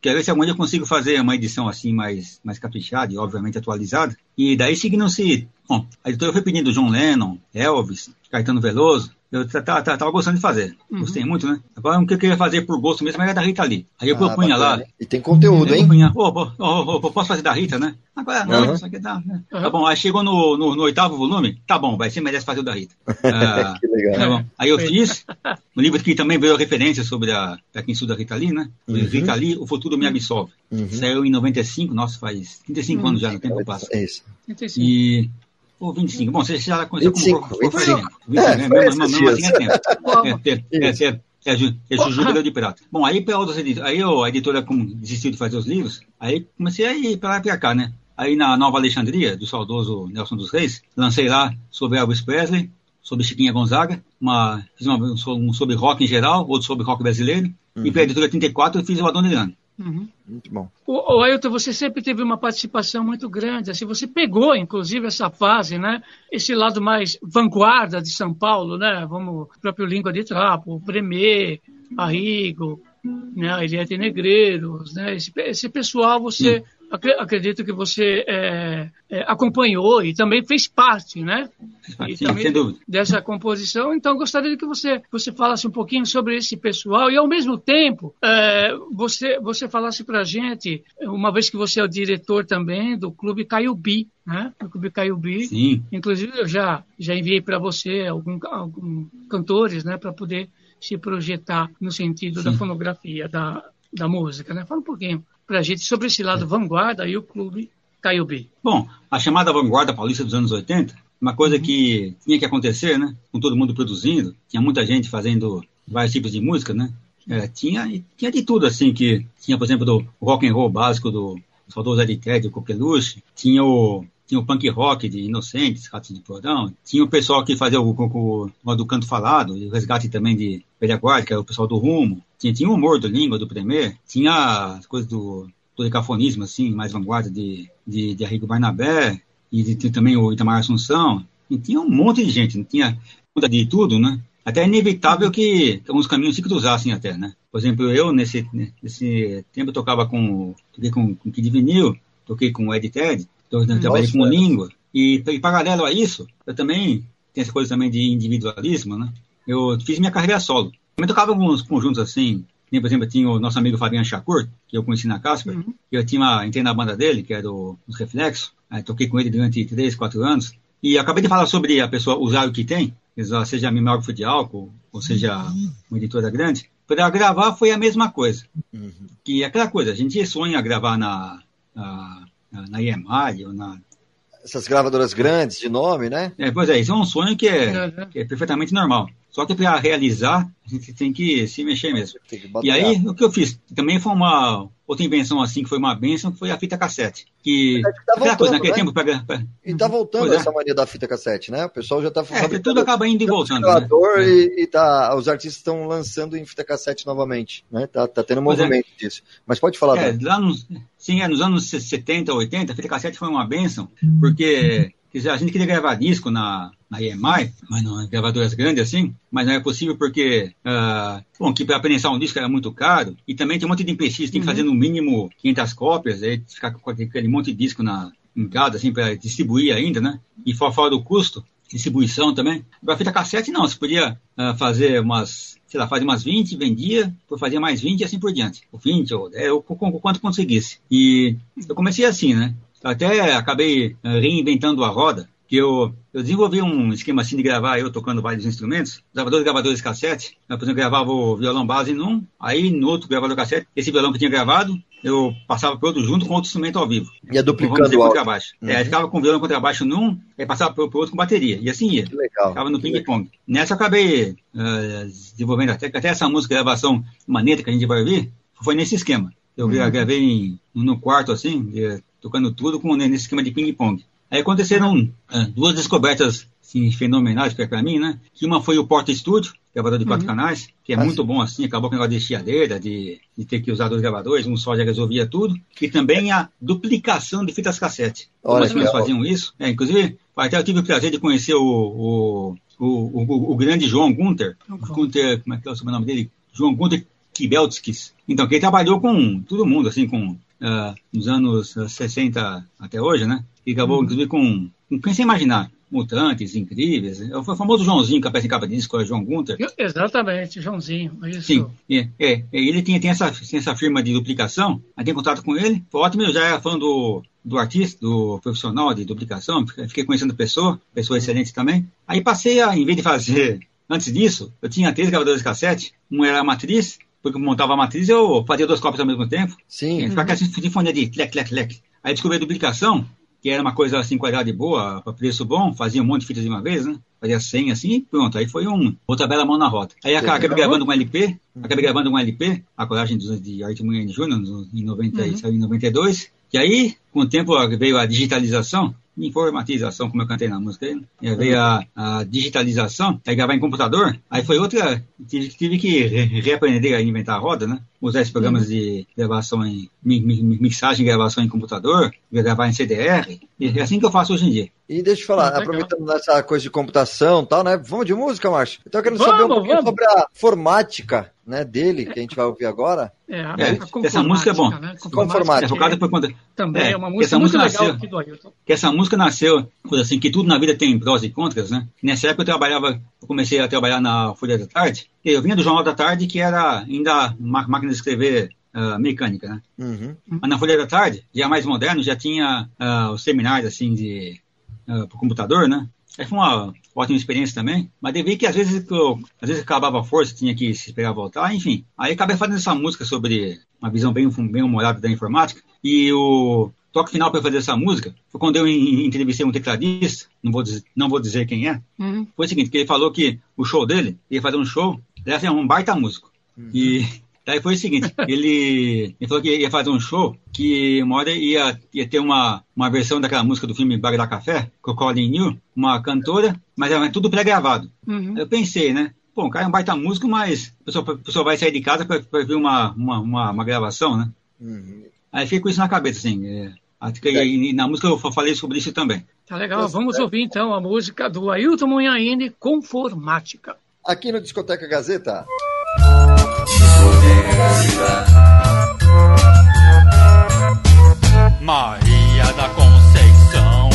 Quero ver se amanhã eu consigo fazer uma edição assim mais, mais caprichada e obviamente atualizada. E daí seguindo-se, bom, a editora foi pedindo John Lennon, Elvis, Caetano Veloso, eu tava gostando de fazer. Uhum. Gostei muito, né? Agora o que eu queria fazer por gosto mesmo era da Rita Lee. Aí eu ah, propunha lá. E tem conteúdo, hein? Propunha, oh, oh, oh, oh, posso fazer da Rita, né? Agora não, uhum. isso aqui dá. Né? Uhum. Tá bom, aí chegou no, no, no, oitavo volume, tá bom, vai, você merece fazer o da Rita. Ah, que legal. Tá bom. Aí eu fiz, um livro que também veio referência sobre a, pra quem estuda a Rita Lee, né? Uhum. Rita Lee, O Futuro Me Absolve. Uhum. Saiu em 95, nossa, faz 35 uhum. anos já, no tempo passa. É isso. 35. E ou 25. Bom, você já conheceu 25, como 25. 25, é, né? Mesmo, mesmo assim é tempo. É, é, é, é, é Jujuba de Prata. Bom, aí, aí a editora desistiu de fazer os livros, aí comecei a ir para lá e para cá, né? Aí na Nova Alexandria, do saudoso Nelson dos Reis, lancei lá sobre Elvis Presley, sobre Chiquinha Gonzaga, uma, fiz uma, um sobre rock em geral, outro sobre rock brasileiro, uhum. e para a editora 34 eu fiz o Adoniran. Uhum. Muito bom. O, o Ailton, você sempre teve uma participação muito grande. Assim, você pegou, inclusive, essa fase, né? Esse lado mais vanguarda de São Paulo, né? Vamos, o próprio Língua de Trapo, o Premier, Arrigo, né? A Eliette Negreiros, né? Esse, esse pessoal você... Sim acredito que você é, é, acompanhou e também fez parte, né? E Sim, também dessa composição. Então, gostaria que você, você falasse um pouquinho sobre esse pessoal e, ao mesmo tempo, é, você, você falasse para a gente, uma vez que você é o diretor também do Clube Caiubi, né? Do Clube Caiubi. Sim. Inclusive, eu já, já enviei para você alguns algum cantores, né? Para poder se projetar no sentido Sim. da fonografia, da, da música, né? Fala um pouquinho para a gente sobre esse lado vanguarda e o clube caiu bem. Bom, a chamada vanguarda paulista dos anos 80, uma coisa uhum. que tinha que acontecer, né? Com todo mundo produzindo, tinha muita gente fazendo vários tipos de música, né? É, tinha, tinha de tudo, assim, que tinha, por exemplo, do rock and roll básico do saudoso Eddie Ted, o Coqueluche, tinha o, tinha o punk rock de Inocentes, Ratos de Porão, tinha o pessoal que fazia o, o, o, do canto falado, e o resgate também de Velha Guarda, que era o pessoal do Rumo, tinha, tinha o humor do Língua, do Premier, tinha as coisas do, do assim, mais vanguarda de, de, de Arrigo Barnabé, e de, de, também o Itamar Assunção, e tinha um monte de gente, tinha de tudo, né? Até é inevitável que alguns caminhos se cruzassem até, né? Por exemplo, eu, nesse, nesse tempo, tocava com, toquei com, com Kid Vinil, toquei com o Ed Ted, então, eu trabalhei com língua. E, e, paralelo a isso, eu também tenho essa coisa também de individualismo, né? Eu fiz minha carreira solo. Também tocava alguns conjuntos assim. por exemplo, tinha o nosso amigo Fabiano Chacur, que eu conheci na Casper. Uhum. Eu tinha uma, entrei na banda dele, que era o, os Reflexos. Aí, toquei com ele durante três, quatro anos. E acabei de falar sobre a pessoa usar o que tem, seja mimeógrafo de álcool, ou seja uma editora grande. Para gravar foi a mesma coisa. Uhum. Que é aquela coisa, a gente sonha gravar na, na na EMI ou na. Essas gravadoras grandes de nome, né? É, pois é, isso é um sonho que é, uhum. que é perfeitamente normal. Só que para realizar, a gente tem que se mexer mesmo. E aí, o que eu fiz? Também foi uma outra invenção assim, que foi uma benção, que foi a fita cassete. Que, é, tá voltando, coisa, naquele né? tempo... Pra, pra... E tá voltando pois é. essa é. mania da fita cassete, né? O pessoal já tá... É, tudo acaba indo e voltando. Né? E, e tá, os artistas estão lançando em fita cassete novamente, né? Tá, tá tendo um pois é. movimento é. disso. Mas pode falar. É, lá nos, sim, é, nos anos 70, 80, a fita cassete foi uma benção, porque a gente queria gravar disco na, na EMI, mas não gravadoras grandes assim, mas não é possível porque, uh, bom, que para prensar um disco era muito caro, e também tem um monte de empecilhos, tem que uhum. fazer no mínimo 500 cópias, aí ficar com aquele monte de disco na, em casa, assim, para distribuir ainda, né? E fora do custo, distribuição também. Agora, fita cassete, não, você podia uh, fazer umas, sei lá, fazer umas 20, vendia, por fazer mais 20 e assim por diante. O 20, ou, é, o, o quanto conseguisse. E eu comecei assim, né? Até acabei uh, reinventando a roda, que eu, eu desenvolvi um esquema assim de gravar eu tocando vários instrumentos, usava dois gravadores cassete, eu, por exemplo, gravava o violão base num, aí no outro gravador cassete, esse violão que eu tinha gravado, eu passava para outro junto com outro instrumento ao vivo. Ia duplicando o contrabaixo. Uhum. É, ficava com o violão contrabaixo num, aí passava para o outro com bateria, e assim ia. Que legal. Ficava no ping-pong. Nessa eu acabei uh, desenvolvendo até, até essa música, gravação maneta que a gente vai ouvir, foi nesse esquema. Eu uhum. gravei em, no quarto, assim, tocando tudo com, nesse esquema de ping-pong. Aí aconteceram ah, duas descobertas assim, fenomenais para mim, né? Que uma foi o Porta Studio, gravador de quatro uhum. canais, que é ah, muito sim. bom assim, acabou com o negócio de chiadeira, de, de ter que usar dois gravadores, um só já resolvia tudo. E também a duplicação de fitas cassete. Olha, Como eles faziam isso? É, inclusive, até eu tive o prazer de conhecer o, o, o, o, o grande João Gunter. Gunter, como é que é o sobrenome dele? João Gunter Kibeltskis. Então, que ele trabalhou com todo mundo, assim, com uh, nos anos 60 até hoje, né? E acabou, uhum. inclusive, com, com quem você imaginar. Mutantes, incríveis. É o famoso Joãozinho, que aparece em capa de disco, é João Gunter. Exatamente, Joãozinho. Isso. Sim, é, é, ele tem, tem, essa, tem essa firma de duplicação, aí tem contato com ele. Foi ótimo, eu já era fã do, do artista, do profissional de duplicação, fiquei conhecendo a pessoa, pessoa excelente também. Aí passei a, em vez de fazer, antes disso, eu tinha três gravadores de cassete, um era a matriz, porque montava a matriz, eu fazia duas cópias ao mesmo tempo. Sim. Ficava com essa sinfonia de tlec, tlec, tlec. Aí descobri a duplicação, que era uma coisa assim, qualidade boa, para preço bom, fazia um monte de fitas de uma vez, né? Fazia 100 assim e pronto. Aí foi um, outra bela mão na roda. Aí acabei gravando um LP, acabei gravando um LP, a coragem de Arte Mulher Júnior, em, 90, uhum. em 92. E aí, com o tempo veio a digitalização, informatização, como eu cantei na música aí, né? veio a, a, digitalização, aí gravar em computador, aí foi outra, tive, tive que reaprender a inventar a roda, né? Usar esses programas uhum. de gravação em, mixagem e gravação em computador, gravar em CDR, e é assim que eu faço hoje em dia. E deixa eu falar, ah, aproveitando nessa coisa de computação e tal, né? Vamos de música, Márcio? Eu tô querendo vamos, saber um pouquinho vamos. sobre a formática né, dele, que a gente vai ouvir agora. É, a, é, essa música é bom. Né? Conformática. É, por quando, também é, é uma música, muito música legal nasceu, do Ailton. Que essa música nasceu, assim, que tudo na vida tem prós e contras, né? Nessa época eu trabalhava, eu comecei a trabalhar na Folha da Tarde, e eu vinha do Jornal da Tarde, que era ainda máquina de escrever uh, mecânica, né? Uhum. Mas na Folha da Tarde, já mais moderno, já tinha uh, os seminários, assim, de uh, por computador, né? Aí foi uma ótima experiência também, mas devi que às vezes eu, às vezes acabava a força, tinha que se esperar voltar, enfim. Aí acabei fazendo essa música sobre uma visão bem, bem humorada da informática, e o toque final para fazer essa música foi quando eu entrevistei um tecladista, não vou dizer, não vou dizer quem é, uhum. foi o seguinte, que ele falou que o show dele, ia fazer um show, ele ia ser um baita músico. Uhum. E Daí foi o seguinte, ele, ele falou que ia fazer um show que uma hora ia, ia ter uma, uma versão daquela música do filme Bar da Café, com o Colin New, uma cantora, mas era tudo pré-gravado. Uhum. Eu pensei, né? Pô, o cara é um baita músico, mas a pessoa, a pessoa vai sair de casa para ver uma, uma, uma, uma, gravação, né? Uhum. Aí fiquei com isso na cabeça, assim. É, e, e na música eu falei sobre isso também. Tá legal, vamos ouvir então a música do Ailton Munhaine, Conformática. Aqui no Discoteca Gazeta. Maria da Conceição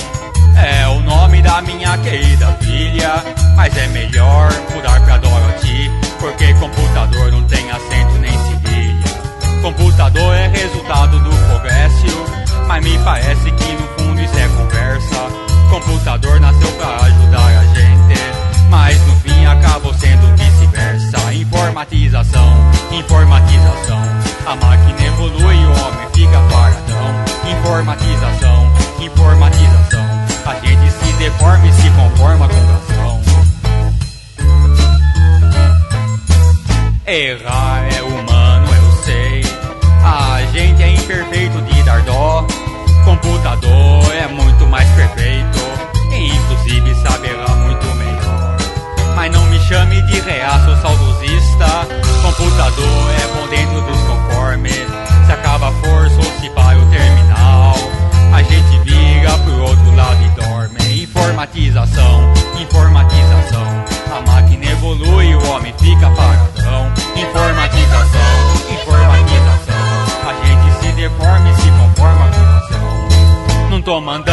é o nome da minha querida filha, mas é melhor mudar pra Dorothy, porque computador não tem acento nem cedilha. Computador é resultado do progresso, mas me parece que no fundo isso é conversa. Computador nasceu pra ajudar a gente, mas no fim acabou sendo vice-versa. Informatização, informatização. A máquina evolui e o homem fica paradão. Informatização, informatização. A gente se deforma e se conforma com razão. Errar é humano, eu sei. A gente é imperfeito de dar dó. Computador é muito mais perfeito. E inclusive sabe errar muito melhor. Mas não me chame de reaço saudosista. Computador é bom dentro dos conformes. Se acaba a força ou se vai o terminal. A gente vira pro outro lado e dorme. Informatização, informatização. A máquina evolui e o homem fica paradão. Informatização, informatização. A gente se deforma e se conforma com razão. Não tô mandando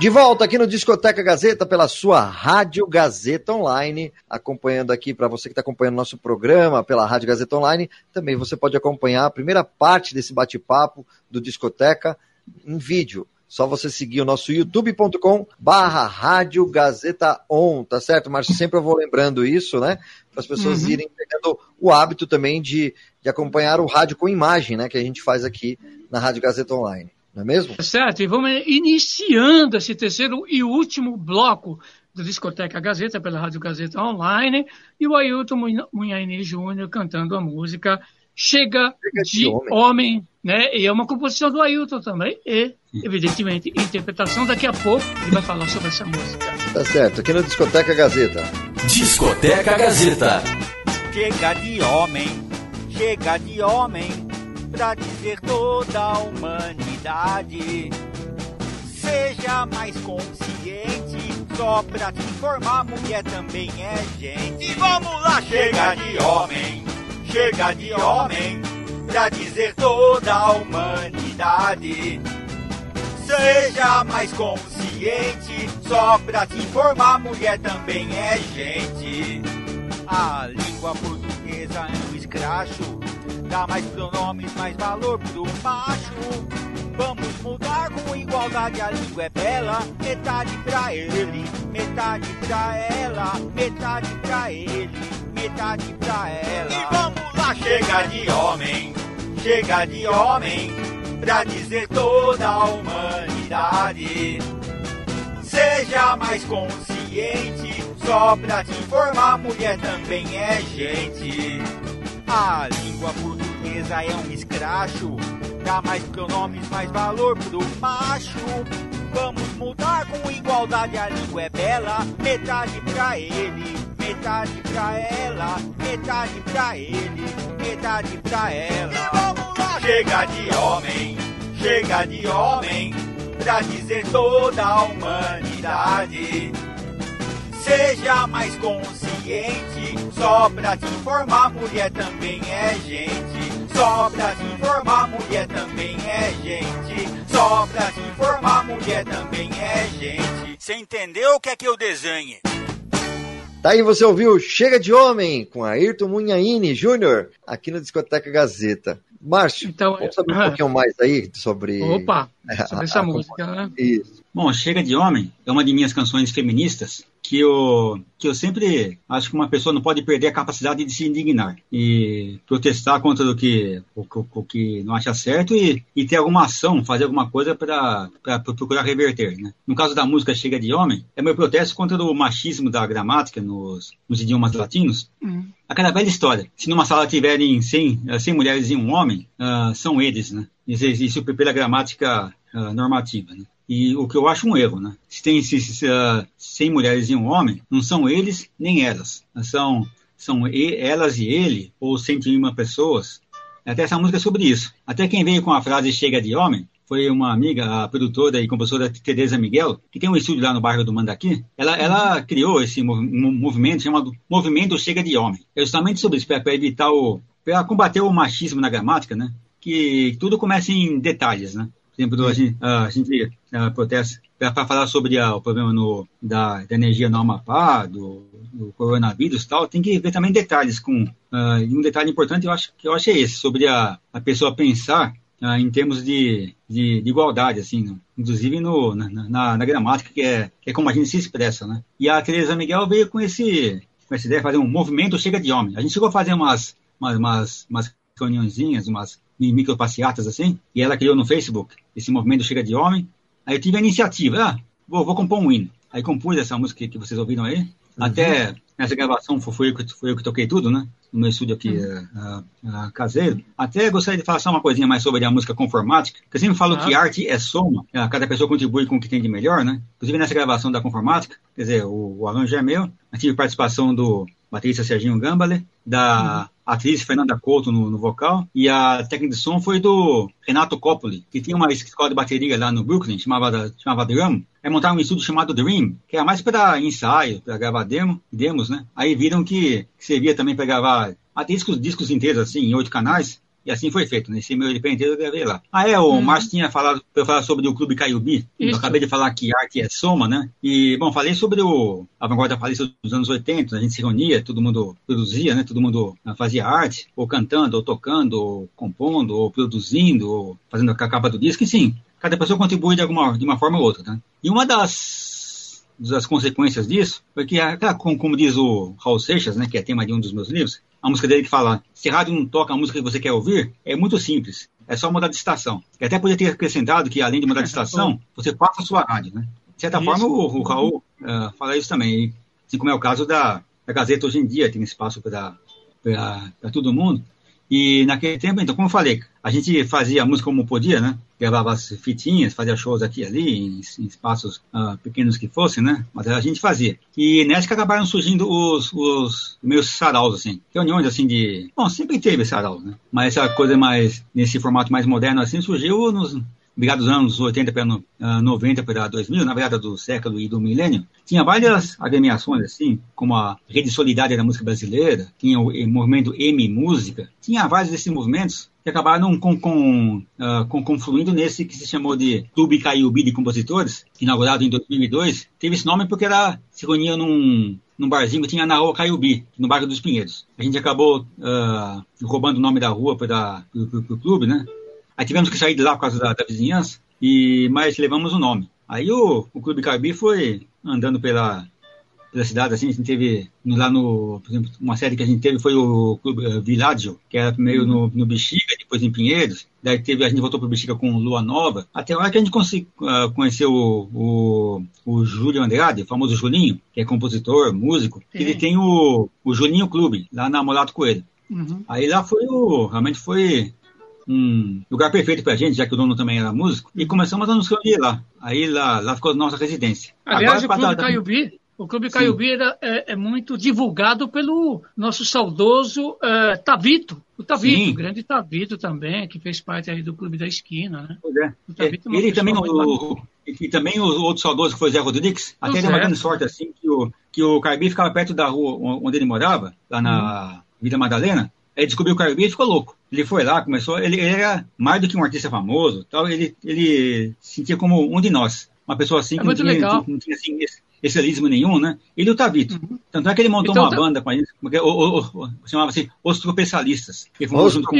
De volta aqui no Discoteca Gazeta pela sua Rádio Gazeta Online, acompanhando aqui para você que está acompanhando nosso programa pela Rádio Gazeta Online, também você pode acompanhar a primeira parte desse bate-papo do Discoteca em vídeo. Só você seguir o nosso youtube.com barra Rádio Gazeta On, tá certo, Márcio? Sempre eu vou lembrando isso, né? Para as pessoas Uhum. irem pegando o hábito também de, de acompanhar o rádio com imagem, né? Que a gente faz aqui na Rádio Gazeta Online. Não é mesmo? Tá Certo, e vamos iniciando esse terceiro e último bloco do Discoteca Gazeta pela Rádio Gazeta Online e o Ailton Munha- Munhaine Júnior cantando a música Chega, Chega de de, Homem. homem. né? E é uma composição do Ailton também e, evidentemente, interpretação. Daqui a pouco ele vai falar sobre essa música. Tá certo, aqui no Discoteca Gazeta. Discoteca Gazeta. Chega de homem, chega de homem, pra dizer toda a humanidade. Seja mais consciente, só pra te informar, mulher também é gente. E vamos lá, chega de homem, chega de homem, pra dizer toda a humanidade. Seja mais consciente, só pra te informar, mulher também é gente. A língua portuguesa é um escracho, dá mais pronomes, mais valor pro macho. Vamos mudar com igualdade, a língua é bela, metade pra ele, metade pra ela, metade pra ele, metade pra ela. E vamos lá, chega de homem, chega de homem, pra dizer toda a humanidade. Seja mais consciente, só pra te informar, mulher também é gente. A língua portuguesa é um escracho, dá mais pronomes, mais valor pro macho. Vamos mudar com igualdade, a língua é bela, metade pra ele, metade pra ela, metade pra ele, metade pra ela. E vamos lá, chega de homem, chega de homem, pra dizer toda a humanidade. Seja mais consciente, só pra te informar, mulher também é gente. Só pra te informar, mulher também é gente. Só pra te informar, mulher também é gente. Você entendeu o que é que eu desenhe? Tá aí, você ouviu Chega de Homem com Ayrton Munhaine Júnior aqui no Discoteca Gazeta. Márcio, Então, vamos saber um pouquinho mais aí sobre. Opa, sobre essa a- a- música, né? Isso. Bom, Chega de Homem é uma de minhas canções feministas que eu, que eu sempre acho que uma pessoa não pode perder a capacidade de se indignar e protestar contra o que, o, que- o que não acha certo e, e ter alguma ação, fazer alguma coisa para procurar reverter. Né? No caso da música Chega de Homem, é meu protesto contra o machismo da gramática nos, nos idiomas latinos Hum. aquela velha história. Se numa sala tiverem 100, eh, 100 mulheres e um homem, ah, são eles, né? Isso, isso pela gramática ah, normativa, né? E o que eu acho um erro, né? Se tem se, se, ah, 100 mulheres e um homem, não são eles nem elas. São, são e- elas e ele, ou 101 pessoas. Até essa música é sobre isso. Até quem veio com a frase chega de homem foi uma amiga, a produtora e compositora Teresa Miguel, que tem um estúdio lá no bairro do Mandaqui. Ela, ela criou esse mov- movimento chamado Movimento Chega de Homem. É justamente sobre isso, para evitar o. para combater o machismo na gramática, né? Que tudo começa em detalhes, né? Exemplo, a gente, a gente protesta para falar sobre ah, o problema no, da, da energia no Amapá, do, do coronavírus e tal, tem que ver também detalhes com e um detalhe importante eu acho que eu acho é esse sobre a, a pessoa pensar ah, em termos de, de, de igualdade assim no- inclusive no, na, na, na gramática que é, que é como a gente se expressa né? E a Teresa Miguel veio com esse com essa ideia de fazer um movimento Chega de Homem. A gente chegou a fazer umas, umas, umas, umas reuniõezinhas, umas micropasseatas assim, e ela criou no Facebook esse movimento Chega de Homem. Aí eu tive a iniciativa, ah, vou, vou compor um hino. Aí compus essa música que vocês ouviram aí. Uhum. Até nessa gravação foi eu, que, foi eu que toquei tudo, né? No meu estúdio aqui uhum. uh, caseiro. Até gostaria de falar só uma coisinha mais sobre a música conformática, que eu sempre falo que arte é soma, uh, cada pessoa contribui com o que tem de melhor, né? Inclusive nessa gravação da conformática, quer dizer, o, o arranjo é meu, eu tive participação do baterista Serginho Gambale, da uhum atriz Fernanda Couto no, no, vocal, e a técnica de som foi do Renato Coppoli, que tinha uma escola de bateria lá no Brooklyn, chamava, chamava Drum. Aí montaram um estúdio chamado Dream, que era mais para ensaio, para gravar demo, demos, né? Aí viram que, que servia também para gravar discos, discos inteiros, assim, em oito canais. E assim foi feito. Nesse meu LP inteiro eu gravei lá. Ah, é, o hum. Márcio tinha falado para eu falar sobre o Clube Caiubi. Eu acabei de falar que arte é soma, né? E, bom, falei sobre o a vanguarda paulista dos anos 80, a gente se reunia, todo mundo produzia, né? Todo mundo ah, fazia arte, ou cantando, ou tocando, ou compondo, ou produzindo, ou fazendo a capa do disco, sim. Cada pessoa contribui de alguma de uma forma ou outra, né? E uma das das consequências disso foi que, como, como diz o Raul Seixas, né, que é tema de um dos meus livros, a música dele que fala: se a rádio não toca a música que você quer ouvir, é muito simples. É só mudar de estação. E até podia ter acrescentado que, além de mudar de estação, você passa a sua rádio, né? De certa isso. forma, o, o Raul uh, fala isso também. Assim como é o caso da, da Gazeta hoje em dia, tem espaço para todo mundo. E naquele tempo, então, como eu falei, a gente fazia a música como podia, né? Gravava as fitinhas, fazia shows aqui e ali, em, em espaços uh, pequenos que fossem, né? Mas a gente fazia. E nessa que acabaram surgindo os, os meus saraus, assim. Reuniões, assim, de... Bom, sempre teve sarau, né? Mas essa coisa mais, nesse formato mais moderno, assim, surgiu nos, virada dos anos 80 para uh, 90 para 2000, na virada do século e do milênio, tinha várias agremiações, assim, como a Rede Solidária da Música Brasileira, tinha o, o movimento M Música, tinha vários desses movimentos que acabaram com, com, uh, com, confluindo nesse que se chamou de Clube Caiubi de Compositores, inaugurado em 2002. Teve esse nome porque era, se reunia num, num barzinho que tinha na rua Caiubi, no bairro dos Pinheiros. A gente acabou uh, roubando o nome da rua para o clube, né? Aí tivemos que sair de lá por causa da, da vizinhança, e, mas levamos o nome. Aí o, o Clube Carbi foi andando pela, pela cidade, assim, a gente teve lá no, por exemplo, uma série que a gente teve foi o Clube uh, Villaggio, que era primeiro no, no Bexiga, depois em Pinheiros, daí teve, a gente voltou para o Bexiga com Lua Nova, até lá que a gente consegui, uh, conheceu o, o, o Júlio Andrade, o famoso Julinho, que é compositor, músico, Sim. ele tem o, o Julinho Clube, lá na Molato Coelho. Uhum. Aí lá foi o, realmente foi um lugar perfeito pra gente, já que o dono também era músico, e começamos a nos reunir lá. Aí lá, lá ficou a nossa residência. Aliás, Agora, o Clube Caiubi, o Clube Caiubi é, é, muito divulgado pelo nosso saudoso Tavito. O Tavito, Sim. o grande Tavito também, que fez parte aí do Clube da Esquina, né? Pois é. é ele também, o, e também o outro saudoso que foi Zé Rodrigues, até deu uma grande sorte assim, que o, que o Caiubi ficava perto da rua onde ele morava, lá na hum. Vila Madalena, Aí descobriu o Carbi e ficou louco. Ele foi lá, começou. Ele, ele, era mais do que um artista famoso, tal. Ele, ele se sentia como um de nós, uma pessoa assim é que não tinha, não tinha, assim, esse, nenhum, né? Ele e o Tavito. Uhum. Tanto é que ele montou então, uma tá... banda com a gente, é o, o, o, chamava assim Os Tropeçalistas. Ele fumou junto com o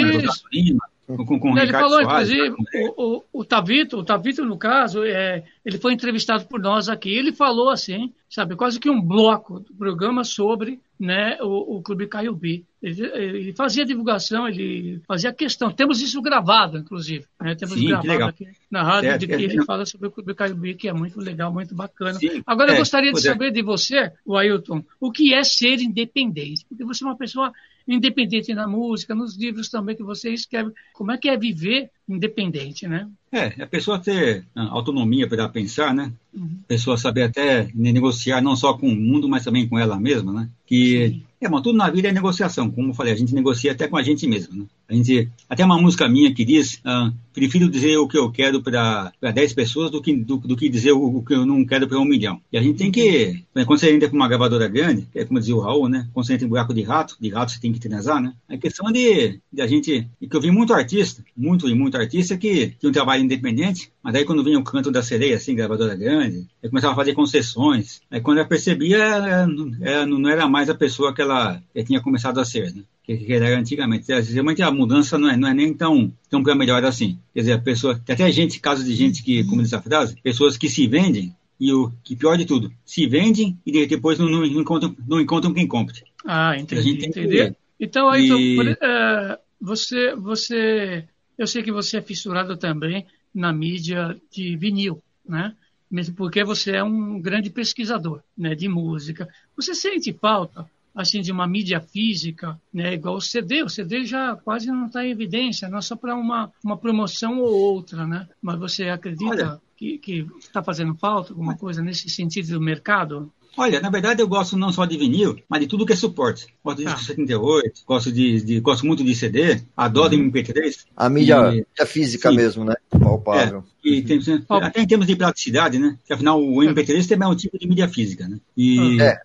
Lima, com, com ele Ricardo falou, Soares, inclusive, o, o, o, Tavito, o Tavito, no caso, é, ele foi entrevistado por nós aqui. Ele falou assim, sabe, quase que um bloco do programa sobre né, o, o Clube Caiubi. Ele, ele, fazia divulgação, ele fazia questão. Temos isso gravado, inclusive. Né? Temos Sim, gravado aqui na rádio, de que é, ele fala sobre o Clube Caiubi, que é muito legal, muito bacana. Sim, Agora, eu é, gostaria de saber de você, o Ailton, o que é ser independente? Porque você é uma pessoa independente na música, nos livros também que você escreve. Como é que é viver independente, né? É, a pessoa ter ah, autonomia para pensar, né? Uhum. A pessoa saber até negociar não só com o mundo, mas também com ela mesma, né? Que Sim. É, mas tudo na vida é negociação. Como eu falei, a gente negocia até com a gente mesmo. Né? A gente, até uma música minha que diz: ah, prefiro dizer o que eu quero para 10 pessoas do que, do, do, que dizer o, o que eu não quero para um milhão. E a gente tem que, né, quando você entra com uma gravadora grande, é como dizia o Raul, né? Quando você entra em buraco de rato, de rato você tem que transar, né? A questão de, de a gente. E que eu vi muito artista, muito e muito artista que tinha um trabalho independente, mas daí quando vinha o canto da sereia, assim, gravadora grande, eu começava a fazer concessões. Aí quando eu percebia, é, é, não era mais a pessoa que ela ela, tinha começado a ser, né? que, que era antigamente. Realmente a mudança não é, não é nem tão, tão para melhor assim. Quer dizer, a pessoa, tem até gente, casos de gente que, como diz a frase, pessoas que se vendem e o que pior de tudo, se vendem e depois não, não, encontram, não encontram quem compre. Ah, entendi, entendi. Então, aí, e... então, você, você, eu sei que você é fissurado também na mídia de vinil, né? Mesmo porque você é um grande pesquisador, né, de música. Você sente falta assim de uma mídia física, né, igual o CD. O CD já quase não está em evidência, não é só para uma, uma promoção ou outra, né? Mas você acredita Olha, que está fazendo falta alguma coisa nesse sentido do mercado? Olha, na verdade eu gosto não só de vinil, mas de tudo que é suporte. Gosto de ah. disco 78, gosto, de, de, gosto muito de CD, adoro uhum. MP3. A mídia, e, a física sim. mesmo, né? Palpável. É, e tem, até em termos de praticidade, né? Que afinal o MP3 também é um tipo de mídia física, né? E, é.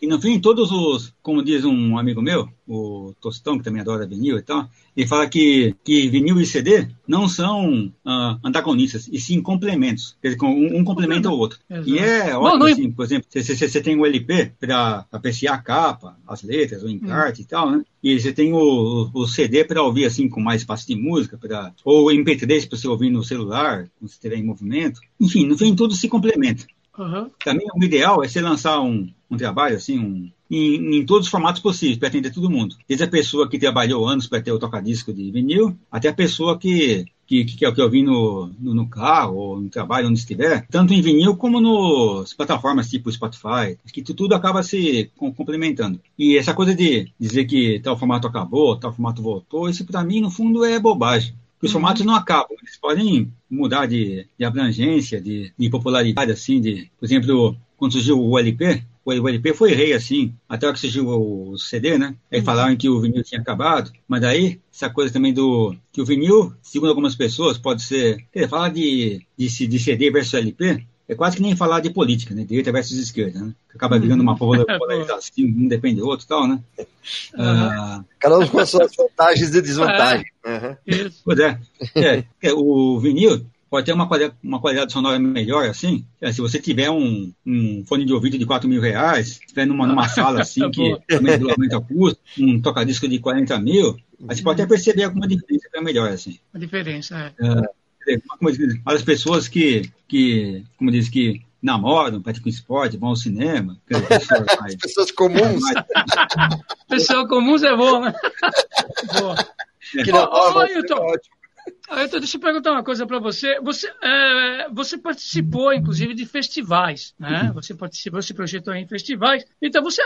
E no fim, todos os, como diz um amigo meu, o Tostão, que também adora vinil e tal, ele fala que, que vinil e CD não são uh, antagonistas, e sim complementos. Quer dizer, um, um complementa o outro. Exato. E é ótimo, não, assim, por exemplo, você tem o LP para apreciar a capa, as letras, o encarte hum. e tal, né? E você tem o, o CD para ouvir assim com mais espaço de música, pra, ou o MP3 para você ouvir no celular, quando você estiver em movimento. Enfim, no fim, tudo se complementa. Uhum. Também o ideal é você lançar um, um trabalho assim, um, em, em, todos os formatos possíveis, para atender todo mundo. Desde a pessoa que trabalhou anos para ter o tocadisco de vinil, até a pessoa que, que, que que eu vi no, no, no, carro ou no trabalho, onde estiver, tanto em vinil como nas plataformas tipo Spotify, que tudo acaba se complementando. E essa coisa de dizer que tal formato acabou, tal formato voltou, isso para mim, no fundo, é bobagem os formatos não acabam, eles podem mudar de, de abrangência, de, de, popularidade, assim, de, por exemplo, quando surgiu o LP, o LP foi rei, assim, até que surgiu o CD, né? Aí uhum. falaram que o vinil tinha acabado, mas daí, essa coisa também do, que o vinil, segundo algumas pessoas, pode ser, quer dizer, falar de, de, de CD versus LP, é quase que nem falar de política, né? Direita versus esquerda, né? Que acaba virando uma polarização, assim, um depende do outro e tal, né? Uhum. Cada um com as suas vantagens e desvantagens. É. Uhum. Pois é. é. é. O vinil pode ter uma qualidade, uma qualidade sonora melhor, assim. É, se você tiver um, um, fone de ouvido de 4 mil reais, estiver numa, numa sala assim, que também regulamento custo, um toca-disco de 40 mil, aí você pode até perceber alguma diferença para melhor, assim. A diferença, é. é como diz, as pessoas que, que, como diz, que namoram, praticam esporte, vão ao cinema. As pessoas comuns. Pessoas comuns é bom, né? Boa. Que não, oh, oh, Ailton, ótimo. Então, deixa eu perguntar uma coisa para você. Você, é, você participou, inclusive, de festivais, né? Uhum. Você participou, se projetou em festivais. Então, você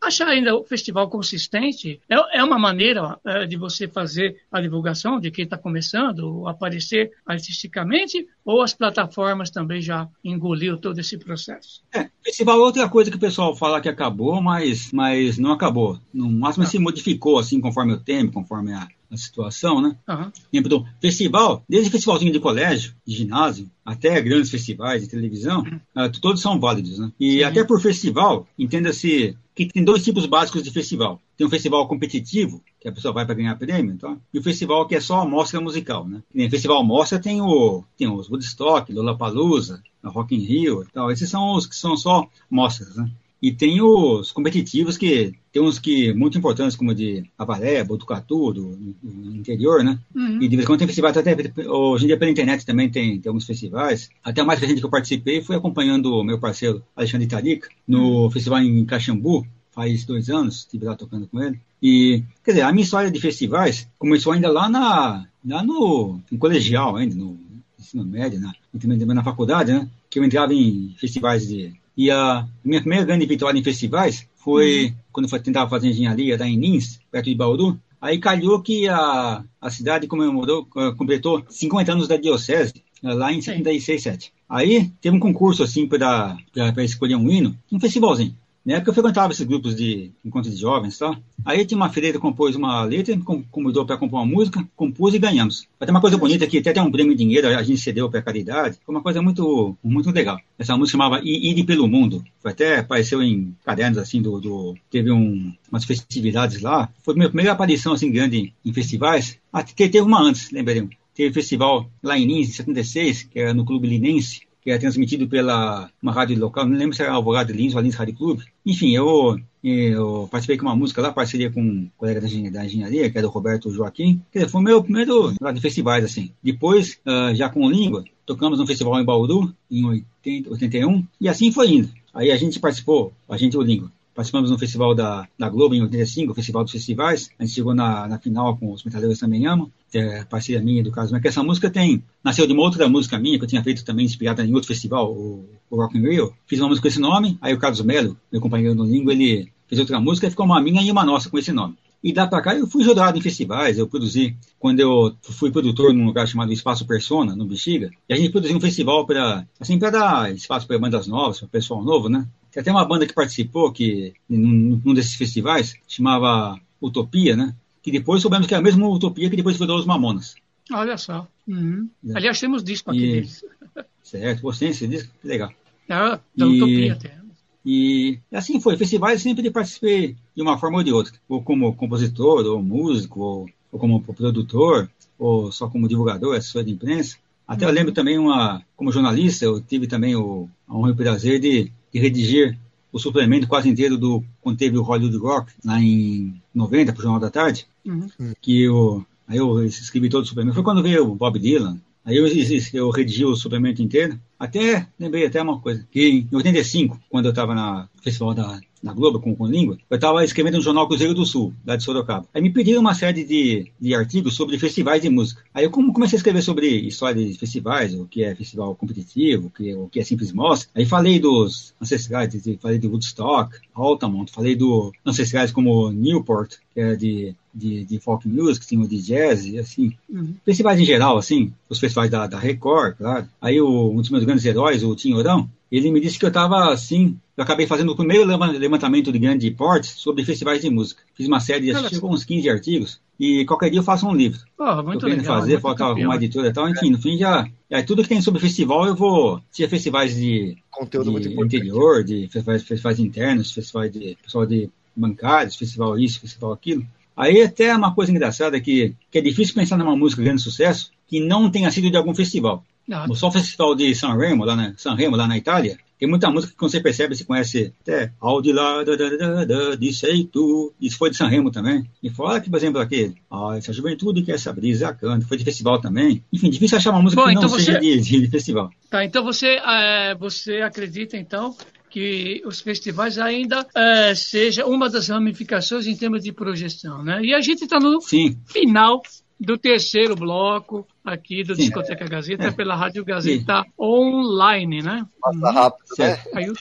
acha ainda o festival consistente? É, é uma maneira é, de você fazer a divulgação de quem está começando, aparecer artisticamente? Ou as plataformas também já engoliu todo esse processo? É, festival é outra coisa que o pessoal fala que acabou, mas, mas não acabou. No máximo, se modificou, assim, conforme o tempo, conforme a, a situação, né? Uhum. Então, festival, desde festivalzinho de colégio, de ginásio, até grandes festivais de televisão, uh, todos são válidos, né? E Sim. até por festival, entenda-se que tem dois tipos básicos de festival. Tem um festival competitivo, que a pessoa vai para ganhar prêmio, tá? e o festival que é só amostra musical, né? E festival mostra tem o tem os Woodstock, Lollapalooza, Rock in Rio e tal. Esses são os que são só mostras, né? E tem os competitivos que tem uns que muito importantes, como de Avaré, Botucatu, do, do interior, né? Uhum. E de vez em quando tem festivais, até hoje em dia pela internet também tem, tem alguns festivais. Até mais recente que eu participei foi acompanhando o meu parceiro Alexandre Tarica no uhum. festival em Caxambu, faz dois anos, estive lá tocando com ele. E, quer dizer, a minha história de festivais começou ainda lá, na, lá no, no colegial, ainda, no ensino médio, na, na faculdade, né? Que eu entrava em festivais de e a minha primeira grande vitória em festivais foi uhum. quando eu tentava fazer engenharia lá em Lins, perto de Bauru. Aí calhou que a, a cidade comemorou, completou 50 anos da diocese, eh, lá em 76, 7. Aí teve um concurso assim para escolher um hino, um festivalzinho. Na época eu frequentava esses grupos de encontros de jovens, tá? Aí tinha uma freira que compôs uma letra, convidou para compor uma música, compus e ganhamos. Até uma coisa bonita que até tem um prêmio de dinheiro, a gente cedeu para caridade. Foi uma coisa muito, muito legal. Essa música chamava Ir pelo Mundo. Foi até apareceu em cadernos assim do, do teve um, umas festividades lá. Foi minha primeira aparição assim grande em festivais. Até teve uma antes, lembrei. Teve festival lá em Lins, em 76, que era no Clube Linense que é transmitido pela uma rádio local, não lembro se era Alvorada Lins ou Lins Rádio Clube. Enfim, eu, eu participei com uma música lá, parceria com um colega da engenharia, da engenharia que é do Roberto Joaquim. Quer dizer, foi o meu primeiro lá de festivais, assim. Depois, uh, já com língua, tocamos no festival em Bauru, em 80, 81, e assim foi indo. Aí a gente participou, a gente o Língua, Participamos no festival da, da Globo em 85, o Festival dos Festivais. A gente chegou na, na final com Os Metaleiros Também que é parceria minha do caso. Mas que essa música tem, nasceu de uma outra música minha, que eu tinha feito também inspirada em outro festival, o, o Rock in Rio. Fiz uma música com esse nome, aí o Carlos Melo, meu companheiro no Língua, ele fez outra música e ficou uma minha e uma nossa com esse nome. E dá pra cá eu fui jurado em festivais, eu produzi, quando eu fui produtor num lugar chamado Espaço Persona, no Bexiga, e a gente produziu um festival para assim, para dar espaço para bandas novas, para pessoal novo, né? Tem até uma banda que participou, que num, num desses festivais, chamava Utopia, né? Que depois soubemos que é a mesma Utopia que depois virou os Mamonas. Olha só. Uhum. É. Aliás, temos disco aqui e... deles. Certo, você tem esse disco? Que legal. É, da e... Utopia até. E assim foi, festivais sempre participei de uma forma ou de outra, ou como compositor, ou músico, ou, ou como produtor, ou só como divulgador, assessor de imprensa. Até eu lembro também, uma, como jornalista, eu tive também o, a honra e o prazer de de redigir o suplemento quase inteiro do quando teve o Hollywood Rock lá em 90 para o Jornal da Tarde, uhum. que eu aí eu escrevi todo o suplemento. Foi quando veio o Bob Dylan. Aí eu, eu redigi o suplemento inteiro. Até lembrei até uma coisa que em 85, quando eu estava na festival da Globo com, com língua, eu estava escrevendo no jornal Cruzeiro do Sul, lá de Sorocaba. Aí me pediram uma série de, de artigos sobre festivais de música. Aí eu comecei a escrever sobre história de festivais, o que é festival competitivo, o que, o que é simples mostra. Aí falei dos ancestrais, falei de Woodstock, Altamont, falei dos ancestrais como Newport, que é de de, de folk music, tinha o de jazz, assim. Uhum. Festivais em geral, assim, os festivais da, da Record, claro. Aí o, um dos meus grandes heróis, o Tim Orão, ele me disse que eu estava assim. Eu acabei fazendo o primeiro levantamento de grande porte sobre festivais de música. Fiz uma série de acho, uns 15 artigos. E qualquer dia eu faço um livro. Oh, muito Tô querendo legal, fazer, falta alguma editora e tal. Enfim, no fim já. É, tudo que tem sobre festival eu vou. Tinha festivais de. Conteúdo de muito interior, de festivais, festivais internos, festivais de. pessoal de bancários, festival isso, festival aquilo. Aí até uma coisa engraçada que, que é difícil pensar numa música de grande sucesso que não tenha sido de algum festival. Não. Só o festival de San Remo, lá na, San Remo, lá na Itália, tem muita música que quando você percebe, você conhece até Ao de lá, da, da, da, da, disse aí tu. Isso foi de San Remo também. E fora que, por exemplo, aqui, ah, essa juventude que essa brisa canta, foi de festival também. Enfim, difícil achar uma música Bom, que não então seja de, de, de, festival. Tá, então você, é, você acredita, então, que os festivais ainda é, seja uma das ramificações em termos de projeção, né? E a gente está no Sim. final do terceiro bloco aqui do Sim. Discoteca Gazeta é. pela Rádio Gazeta Sim. online, né? Passa rápido, né? Aí,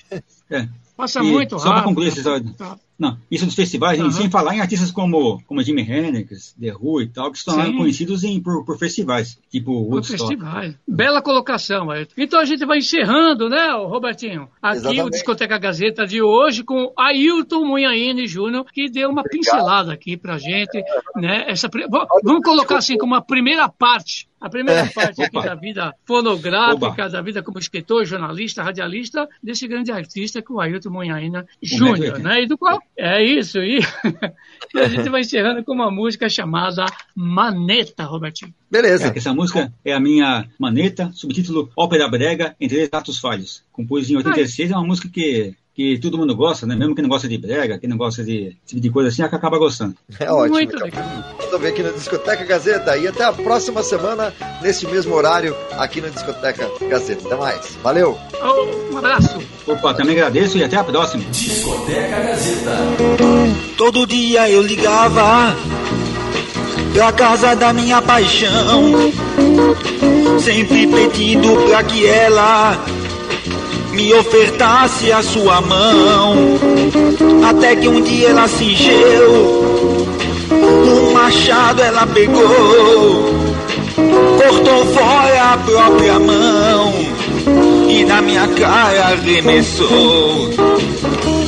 é. Passa e, muito rápido. Só para concluir essa história. Tá. Não, isso dos festivais, uhum. sem falar em artistas como, como Jimi Hendrix, The Who e tal, que se tornaram conhecidos em, por, por festivais, tipo Woodstock. Por festivais. Bela colocação, Ayrton. Então a gente vai encerrando, né, Robertinho? Aqui Exatamente. o Discoteca Gazeta de hoje com Ailton Munhaine Júnior, que deu uma Obrigado. pincelada aqui pra gente, né? Essa, vamos colocar assim como a primeira parte a primeira é. parte aqui da vida fonográfica, Oba. da vida como escritor, jornalista, radialista, desse grande artista que é o Ailton Munhaina Júnior, né? E do qual é isso, e, e a gente vai encerrando com uma música chamada Maneta, Robertinho. Beleza. É, essa música é a minha Maneta, subtítulo Ópera Brega em Três Atos Falhos. Compus em 86, é uma música que que todo mundo gosta, né? Mesmo quem não gosta de brega, quem não gosta de tipo de coisa assim, acaba gostando. É ótimo. Muito legal. Ver aqui na Discoteca Gazeta e até a próxima semana, nesse mesmo horário, aqui na Discoteca Gazeta. Até mais. Valeu. Oh, um abraço. Opa, também agradeço e até a próxima. Discoteca Gazeta. Todo dia eu ligava pra casa da minha paixão, sempre pedindo pra que ela me ofertasse a sua mão. Até que um dia ela encheu, um machado ela pegou, cortou fora a própria mão e na minha cara arremessou.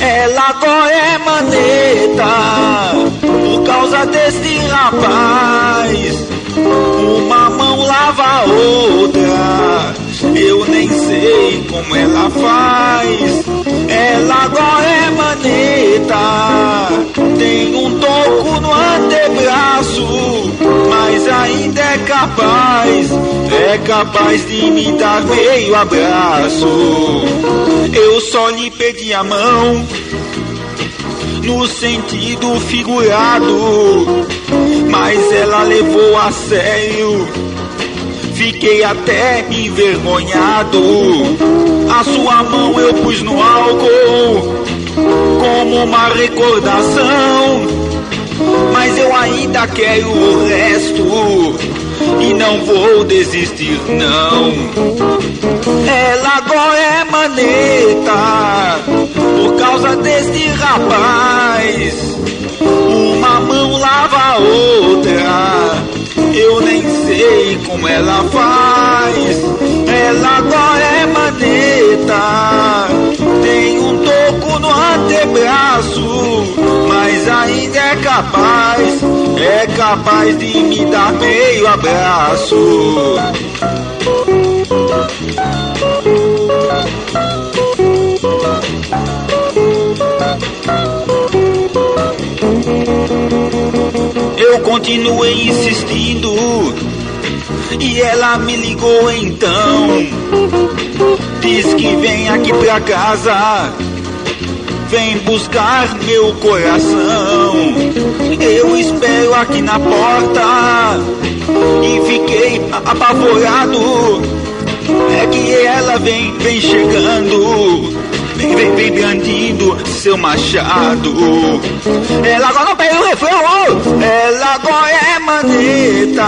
Ela agora é maneta por causa desse rapaz. Uma mão lava a outra eu nem sei como ela faz. Ela agora é maneta, tem um toco no antebraço, mas ainda é capaz. é capaz de me dar meio abraço. Eu só lhe pedi a mão no sentido figurado, mas ela levou a sério. Fiquei até envergonhado. A sua mão eu pus no álcool como uma recordação. Mas eu ainda quero o resto e não vou desistir, não. Ela agora é maneta por causa deste rapaz. Uma mão lava a outra, eu nem sei como ela faz. Ela agora é maneta, tem um toco no antebraço, mas ainda é capaz, é capaz de me dar meio abraço. Eu continuei insistindo e ela me ligou então. Diz que vem aqui pra casa, vem buscar meu coração. Eu espero aqui na porta e fiquei apavorado. É que ela vem, vem chegando. Vem, vem, vem brandindo seu machado. Ela agora não pega o refrão! Ela agora é maneta.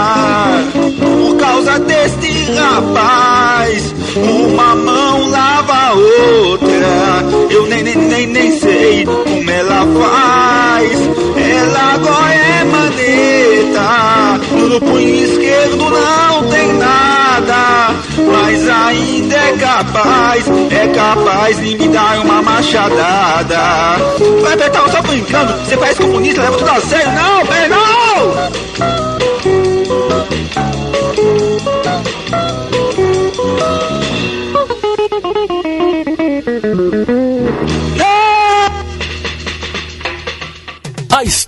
Causa deste rapaz. Uma mão lava a outra. Eu nem, nem, nem, nem sei como ela faz. Ela agora é maneta. No punho esquerdo não tem nada. Mas ainda é capaz, é capaz de me dar uma machadada. Vai apertar, só brincando. Você parece comunista, leva tudo a sério. Não, pera, não!